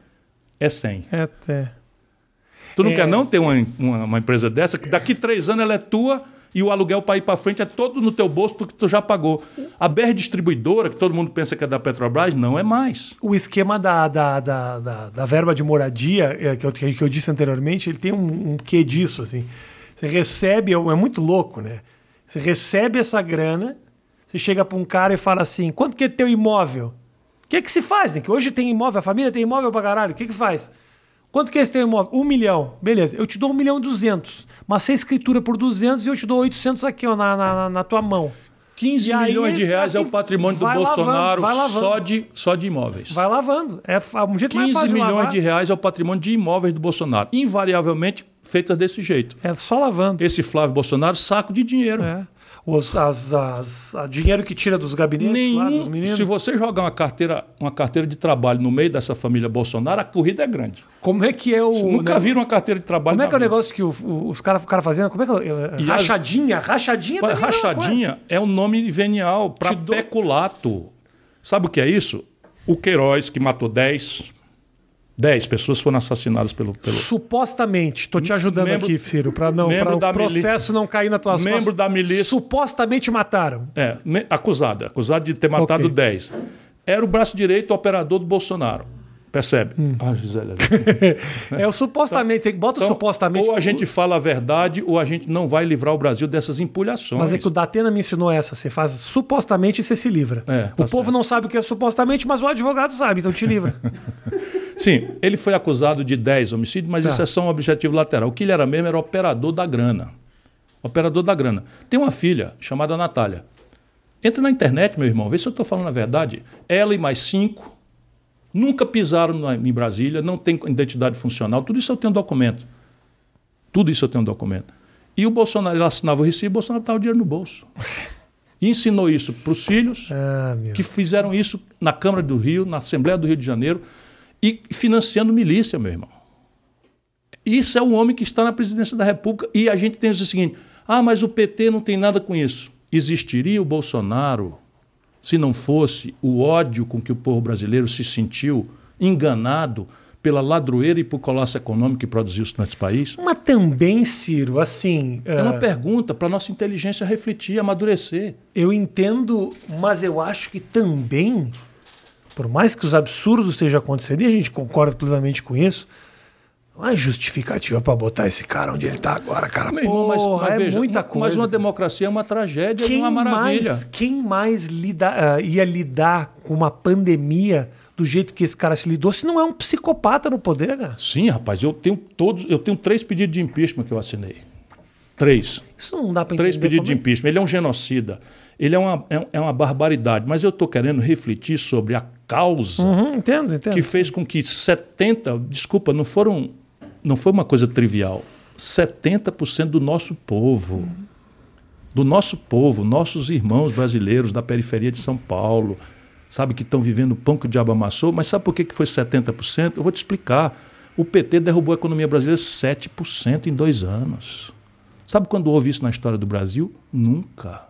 é 100. É, é. Tu não É. quer não ter uma, uma, uma empresa dessa que daqui três anos ela é tua e o aluguel para ir para frente é todo no teu bolso porque tu já pagou. A BR Distribuidora, que todo mundo pensa que é da Petrobras, não é mais. O esquema da, da, da, da, da verba de moradia, é, que eu, que eu disse anteriormente, ele tem um, um quê disso, assim. Você recebe, é é muito louco, né? Você recebe essa grana, você chega para um cara e fala assim, quanto que é teu imóvel? O que que se faz, né? Que hoje tem imóvel, a família tem imóvel pra caralho, o que que faz? Quanto que é esse teu imóvel? Um milhão. Beleza, eu te dou um milhão e duzentos. Mas você escritura por duzentos e eu te dou 800 aqui, ó, na, na, na tua mão. 15 E aí, milhões de reais é assim, o patrimônio do lavando, Bolsonaro lavando. só, de, só de imóveis. Vai lavando. É um jeito mais 15 fácil de milhões lavar. de reais é o patrimônio de imóveis do Bolsonaro. Invariavelmente feitas desse jeito. É só lavando. Esse Flávio Bolsonaro, saco de dinheiro. É. Os as, as, a dinheiro que tira dos gabinetes lá, dos Nenhum, meninos. se você jogar uma carteira, uma carteira de trabalho no meio dessa família Bolsonaro, a corrida é grande. Como é que é o. Nunca né? viram uma carteira de trabalho Como é que é o negócio que o- o- os caras cara fazendo? Como é que é? E Rachadinha? Rachadinha também é Rachadinha é um nome venial para peculato. Sabe o que é isso? O Queiroz, que matou 10, 10 pessoas foram assassinadas pelo. pelo Supostamente, tô te ajudando Membro- aqui, Ciro, para não o processo não cair na tua Membro da milícia. Supostamente mataram. É, acusado, acusado de ter matado Ok. 10. Era o braço direito operador do Bolsonaro. Percebe? Hum. Ah, Gisele. É o supostamente, tem que bota o Então, supostamente. ou a gente fala a verdade, ou a gente não vai livrar o Brasil dessas empulhações. Mas é que o Datena me ensinou essa. Você faz supostamente e você se livra. É, tá o povo certo. não sabe o que é supostamente, mas o advogado sabe, então te livra. Sim, ele foi acusado de 10 homicídios, mas Tá. isso é só um objetivo lateral. O que ele era mesmo era operador da grana. Operador da grana. Tem uma filha chamada Natália. Entra na internet, meu irmão, vê se eu estou falando a verdade. Ela e mais cinco nunca pisaram na- em Brasília, não tem identidade funcional. Tudo isso eu tenho documento. Tudo isso eu tenho documento. E o Bolsonaro, ele assinava o recibo, o Bolsonaro estava o dinheiro no bolso. E ensinou isso para os filhos, Ah, que fizeram isso na Câmara do Rio, na Assembleia do Rio de Janeiro, e financiando milícia, meu irmão. Isso é o homem que está na presidência da República. E a gente tem o seguinte: ah, mas o PT não tem nada com isso. Existiria o Bolsonaro se não fosse o ódio com que o povo brasileiro se sentiu enganado pela ladroeira e por colosso econômico que produziu isso nesse país? Mas também, Ciro, assim. É uma uh, pergunta para nossa inteligência refletir, amadurecer. Eu entendo, mas eu acho que também, por mais que os absurdos estejam acontecendo, e a gente concorda plenamente com isso, não é justificativa para botar esse cara onde ele está agora, cara. Meu irmão, mas, mas é veja, muita coisa. Mas uma democracia é uma tragédia, quem é uma maravilha. Mais, quem mais lida, uh, ia lidar com uma pandemia do jeito que esse cara se lidou, se não é um psicopata no poder, cara? Sim, rapaz, eu tenho todos, eu tenho três pedidos de impeachment que eu assinei. Três. Isso não dá para entender. Três pedidos de é. impeachment. Ele é um genocida. Ele é uma, é, é uma barbaridade. Mas eu estou querendo refletir sobre a causa uhum, entendo, entendo. que fez com que 70, desculpa, não foram, não foi uma coisa trivial. 70% do nosso povo, do nosso povo, nossos irmãos brasileiros da periferia de São Paulo, sabe, que estão vivendo o pão que o diabo amassou, mas sabe por que foi 70%? Eu vou te explicar. O PT derrubou a economia brasileira 7% em dois anos. Sabe quando houve isso na história do Brasil? Nunca.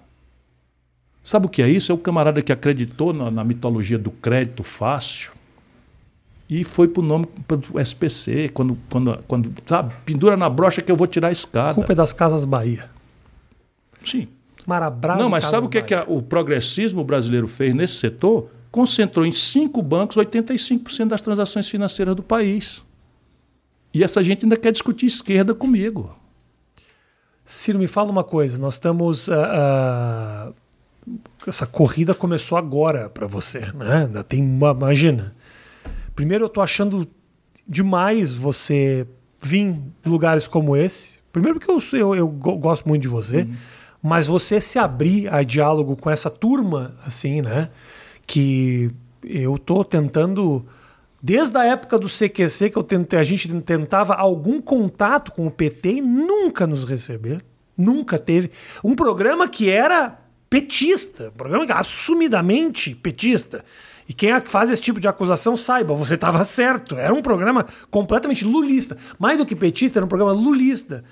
Sabe o que é isso? É o camarada que acreditou na, na mitologia do crédito fácil e foi pro nome do SPC, quando, quando, quando sabe, pendura na brocha que eu vou tirar a escada. Culpa é das Casas Bahia. Sim. Marabras Não, mas sabe o que, é que a, o progressismo brasileiro fez nesse setor? Concentrou em cinco bancos 85% das transações financeiras do país. E essa gente ainda quer discutir esquerda comigo. Ciro, me fala uma coisa. Nós estamos. Uh, uh, essa corrida começou agora para você, né? Ainda tem uma. Imagina. Primeiro, eu tô achando demais você vir em lugares como esse. Primeiro, porque eu, eu, eu gosto muito de você. Uhum mas você se abrir a diálogo com essa turma, assim, né? Que eu tô tentando desde a época do CQC que eu tentei, a gente tentava algum contato com o PT e nunca nos receber, nunca teve um programa que era petista, um programa que assumidamente petista. E quem faz esse tipo de acusação saiba, você estava certo. Era um programa completamente lulista. Mais do que petista, era um programa lulista.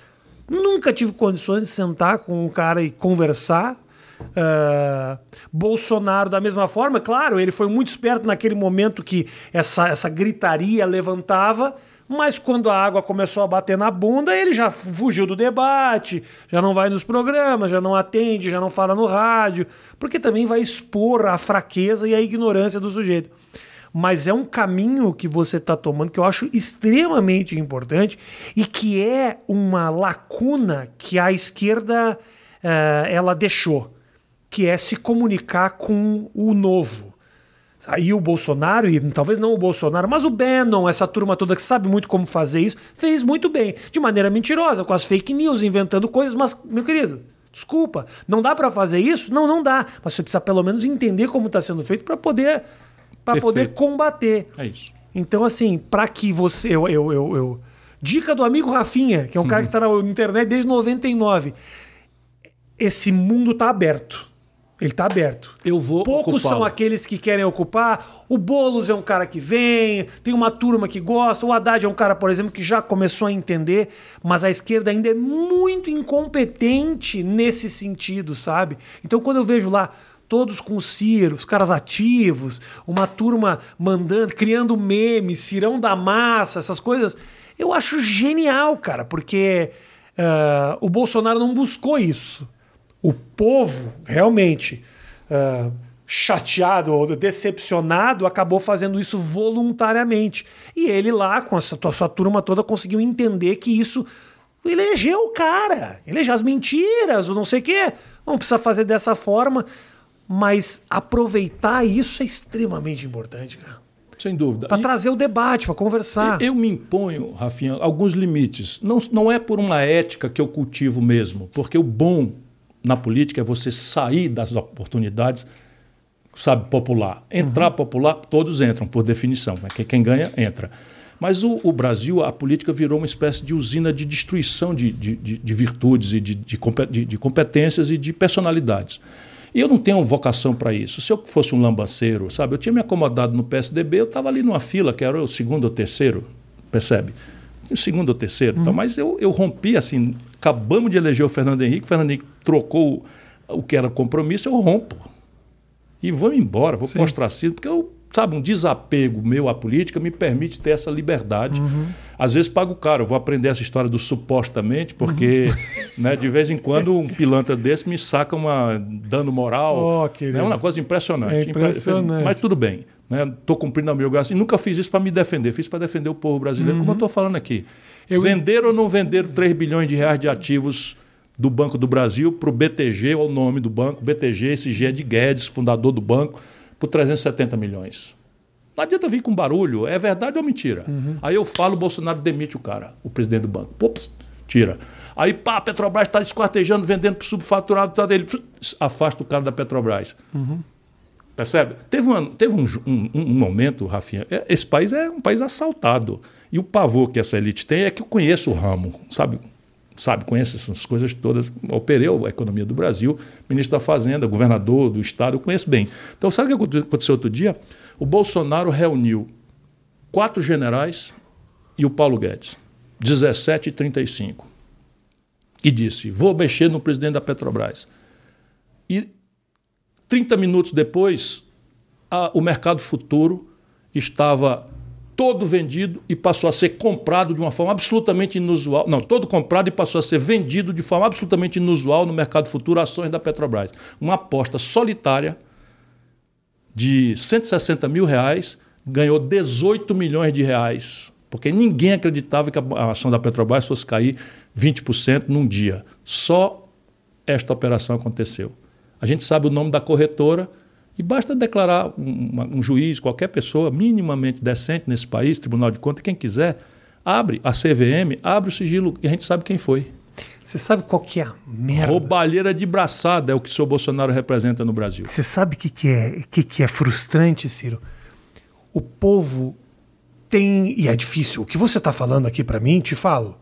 Nunca tive condições de sentar com um cara e conversar. Uh, Bolsonaro, da mesma forma, claro, ele foi muito esperto naquele momento que essa, essa gritaria levantava, mas quando a água começou a bater na bunda, ele já fugiu do debate, já não vai nos programas, já não atende, já não fala no rádio, porque também vai expor a fraqueza e a ignorância do sujeito mas é um caminho que você está tomando que eu acho extremamente importante e que é uma lacuna que a esquerda uh, ela deixou, que é se comunicar com o novo. Aí o Bolsonaro, e talvez não o Bolsonaro, mas o Bannon, essa turma toda que sabe muito como fazer isso, fez muito bem, de maneira mentirosa, com as fake news, inventando coisas, mas, meu querido, desculpa, não dá para fazer isso? Não, não dá. Mas você precisa pelo menos entender como está sendo feito para poder para poder combater. É isso. Então, assim, para que você. Eu, eu, eu, eu, Dica do amigo Rafinha, que é um cara que está na internet desde 99. Esse mundo está aberto. Ele está aberto. Eu vou. Poucos são aqueles que querem ocupar. O Boulos é um cara que vem, tem uma turma que gosta. O Haddad é um cara, por exemplo, que já começou a entender, mas a esquerda ainda é muito incompetente nesse sentido, sabe? Então, quando eu vejo lá todos com o Ciro, os caras ativos, uma turma mandando, criando memes, Cirão da Massa, essas coisas. Eu acho genial, cara, porque uh, o Bolsonaro não buscou isso. O povo, realmente, uh, chateado ou decepcionado, acabou fazendo isso voluntariamente. E ele lá, com a sua, sua turma toda, conseguiu entender que isso elegeu o cara, elegeu as mentiras, ou não sei o quê. Não precisa fazer dessa forma. Mas aproveitar isso é extremamente importante, cara. Sem dúvida. Para trazer o debate, para conversar. Eu me imponho, Rafinha, alguns limites. Não, não é por uma ética que eu cultivo mesmo, porque o bom na política é você sair das oportunidades, sabe, popular. Entrar uhum. popular, todos entram, por definição. Né? Quem ganha, entra. Mas o, o, Brasil, a política virou uma espécie de usina de destruição de, de, de, de virtudes e de, de competências e de personalidades. E eu não tenho vocação para isso. Se eu fosse um lambanceiro, sabe? Eu tinha me acomodado no PSDB, eu estava ali numa fila, que era o segundo ou terceiro, percebe? O segundo ou terceiro. Uhum. Então, mas eu, eu rompi assim, acabamos de eleger o Fernando Henrique, o Fernando Henrique trocou o que era compromisso, eu rompo. E vou embora, vou para o ostracismo, porque eu sabe, um desapego meu à política me permite ter essa liberdade. Uhum. Às vezes pago caro, eu vou aprender essa história do supostamente, porque Uhum. né, de vez em quando um pilantra desse me saca uma dano moral. Oh, é uma coisa impressionante. É impressionante. Mas tudo bem. Estou cumprindo a minha obrigação. E nunca fiz isso para me defender, fiz para defender o povo brasileiro, como eu estou falando aqui. Uhum. Eu- Vender ou não vender 3 bilhões de reais de ativos do Banco do Brasil para o BTG, ou o nome do banco, BTG, esse G é de Guedes, fundador do banco, por 370 milhões. Não adianta vir com barulho, é verdade ou mentira? Uhum. Aí eu falo, o Bolsonaro demite o cara, o presidente do banco. Pups, tira. Aí, pá, a Petrobras está esquartejando, vendendo por subfaturado, tá dele. Pss, Afasta o cara da Petrobras. Percebe? Teve, uma- teve um, um- um momento, Rafinha, é- esse país é um país assaltado. E o pavor que essa elite tem é que eu conheço o ramo, sabe? Sabe, conheço essas coisas todas. Operei a economia do Brasil, ministro da Fazenda, governador do Estado, eu conheço bem. Então, sabe o que aconte- aconteceu outro dia? O Bolsonaro reuniu quatro generais e o Paulo Guedes, 17 e 35. E disse: vou mexer no presidente da Petrobras. E 30 minutos depois, a- o mercado futuro estava todo vendido e passou a ser comprado de uma forma absolutamente inusual. Não, todo comprado e passou a ser vendido de forma absolutamente inusual no mercado futuro ações da Petrobras. Uma aposta solitária de 160 mil reais ganhou 18 milhões de reais. Porque ninguém acreditava que a ação da Petrobras fosse cair 20% num dia. Só esta operação aconteceu. A gente sabe o nome da corretora e basta declarar um, um juiz, qualquer pessoa minimamente decente nesse país, Tribunal de Contas, quem quiser, abre a CVM, abre o sigilo e a gente sabe quem foi. Você sabe qual que é a merda? Roubalheira de braçada é o que o senhor Bolsonaro representa no Brasil. Você sabe o que, que, é, que, que é frustrante, Ciro? O povo tem. E é difícil. O que você está falando aqui para mim, te falo.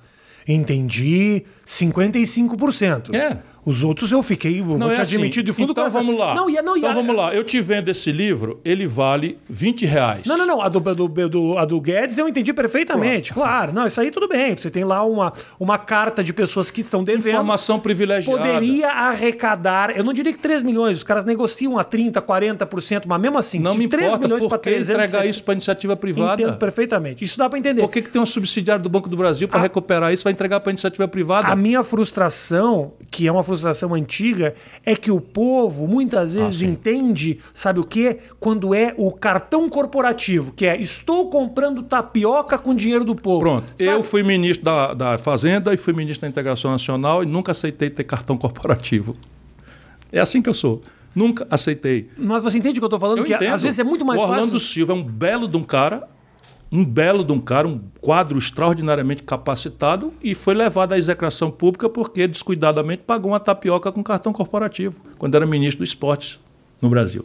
Entendi 55%. É. Os outros eu fiquei. Eu vou Não, te é assim. admitir de fundo então vamos lá. Não, ia, não, então ia- vamos lá. Eu te vendo esse livro, ele vale 20 reais. Não, não, não. A do, do, do- a do Guedes eu entendi perfeitamente. Claro. Não, isso aí tudo bem. Você tem lá uma, uma carta de pessoas que estão devendo. Informação privilegiada. Poderia arrecadar, eu não diria que 3 milhões, os caras negociam a 30%, 40%, mas mesmo assim, Não de me 3 importa milhões para que 300. entregar isso para iniciativa privada. Entendo perfeitamente. Isso dá para entender. Por que, que tem um subsidiário do Banco do Brasil para recuperar isso vai entregar para iniciativa privada? A minha frustração, que é uma frustração antiga, é que o povo muitas vezes Ah, entende, sabe o quê? Quando é o cartão corporativo, que é estou comprando tapioca com dinheiro do povo. Pronto. Sabe? Eu fui ministro da, da Fazenda e fui ministro da Integração Nacional e nunca aceitei ter cartão corporativo. É assim que eu sou. Nunca aceitei. Mas você entende o que eu tô falando? Eu que entendo. às vezes é muito mais o Orlando fácil. Silva é um belo de um cara, um belo de um cara, um quadro extraordinariamente capacitado e foi levado à execração pública porque descuidadamente pagou uma tapioca com cartão corporativo quando era ministro do esporte no Brasil.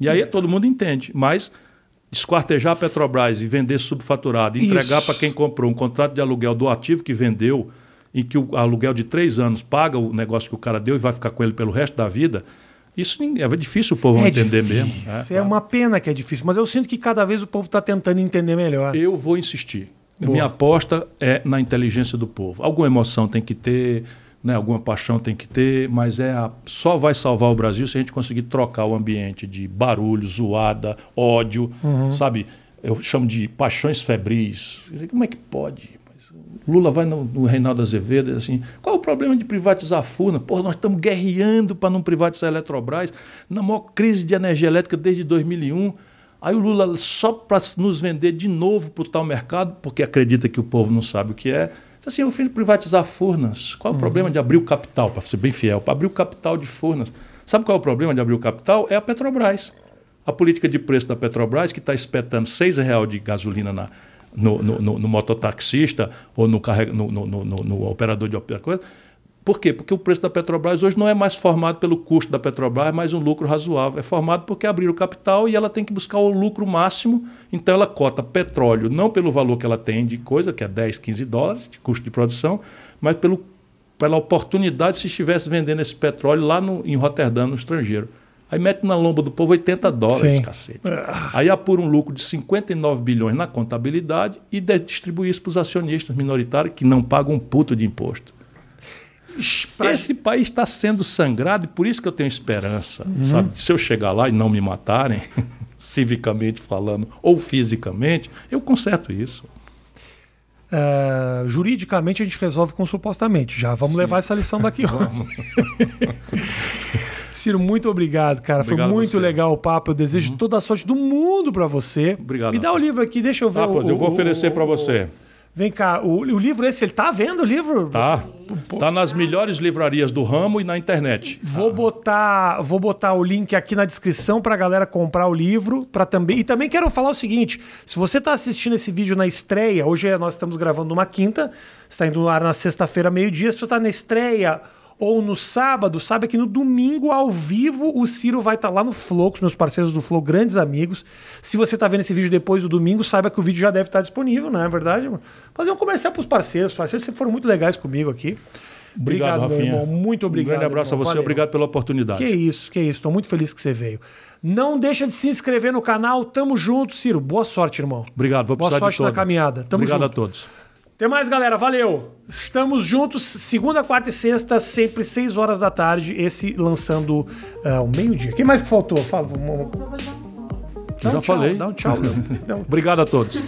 E aí todo mundo entende, mas esquartejar a Petrobras e vender subfaturado, entregar para quem comprou um contrato de aluguel do ativo que vendeu e que o aluguel de três anos paga o negócio que o cara deu e vai ficar com ele pelo resto da vida, isso é difícil o povo É entender difícil. mesmo. É, claro. uma pena que é difícil, mas eu sinto que cada vez o povo está tentando entender melhor. Eu vou insistir. Boa. Minha aposta é na inteligência do povo. Alguma emoção tem que ter, né, alguma paixão tem que ter, mas é a- só vai salvar o Brasil se a gente conseguir trocar o ambiente de barulho, zoada, ódio, Uhum. sabe? Eu chamo de paixões febris. Como é que pode? Lula vai no, no Reinaldo Azevedo e diz assim: qual o problema de privatizar a Furna? Porra, nós estamos guerreando para não privatizar a Eletrobras, na maior crise de energia elétrica desde 2001. Aí o Lula, só para nos vender de novo para o tal mercado, porque acredita que o povo não sabe o que é, diz assim: eu fiz privatizar Furnas. Qual é o problema de abrir o capital, para ser bem fiel, para abrir o capital de Furnas? Sabe qual é o problema de abrir o capital? É a Petrobras. A política de preço da Petrobras, que está espetando R$ 6,00 de gasolina na, no, no, no, no mototaxista ou no, carrega, no, no, operador de operação. Por quê? Porque o preço da Petrobras hoje não é mais formado pelo custo da Petrobras, mas um lucro razoável. É formado porque abriram o capital e ela tem que buscar o lucro máximo. Então ela cota petróleo não pelo valor que ela tem de coisa, que é 10, 15 dólares de custo de produção, mas pelo, pela oportunidade se estivesse vendendo esse petróleo lá no, em Roterdã, no estrangeiro. Aí mete na lomba do povo 80 dólares, Sim. cacete. Aí apura um lucro de 59 bilhões na contabilidade e de- distribui isso para os acionistas minoritários que não pagam um puto de imposto. Esse país está sendo sangrado e por isso que eu tenho esperança, Uhum. sabe? Se eu chegar lá e não me matarem, civicamente falando ou fisicamente, eu conserto isso. Uh, juridicamente a gente resolve com supostamente. Já vamos Sim. levar essa lição daqui. Ciro, muito obrigado, cara. Obrigado Foi muito legal o papo. Eu desejo uhum. toda a sorte do mundo para você. Obrigado. Me dá o livro aqui, deixa eu ver. Ah, o, eu vou oferecer para você. Vem cá, o, o, livro esse, ele tá vendo o livro? Tá. Tá nas melhores livrarias do ramo e na internet. Vou ah. botar, vou botar o link aqui na descrição pra galera comprar o livro, para também. E também quero falar o seguinte, se você tá assistindo esse vídeo na estreia, hoje nós estamos gravando numa quinta, está indo no ar na sexta-feira meio-dia, se você tá na estreia ou no sábado, sabe que no domingo, ao vivo, o Ciro vai estar tá lá no Flow, com os meus parceiros do Flow, grandes amigos. Se você está vendo esse vídeo depois do domingo, saiba que o vídeo já deve estar tá disponível, não é verdade? Fazer um comercial para os parceiros. Os parceiros sempre foram muito legais comigo aqui. Obrigado, obrigado meu irmão. Muito obrigado. Um grande abraço irmão. a você, Valeu. obrigado pela oportunidade. Que isso, que isso. Estou muito feliz que você veio. Não deixa de se inscrever no canal. Tamo junto, Ciro. Boa sorte, irmão. Obrigado, vou Boa sorte na caminhada. Tamo obrigado junto. a todos. Até mais, galera. Valeu. Estamos juntos, segunda, quarta e sexta, sempre 6 horas da tarde. Esse lançando uh, o meio-dia. O que mais que faltou? Fala. Já um falei. Dá um tchau, meu. Obrigado a todos.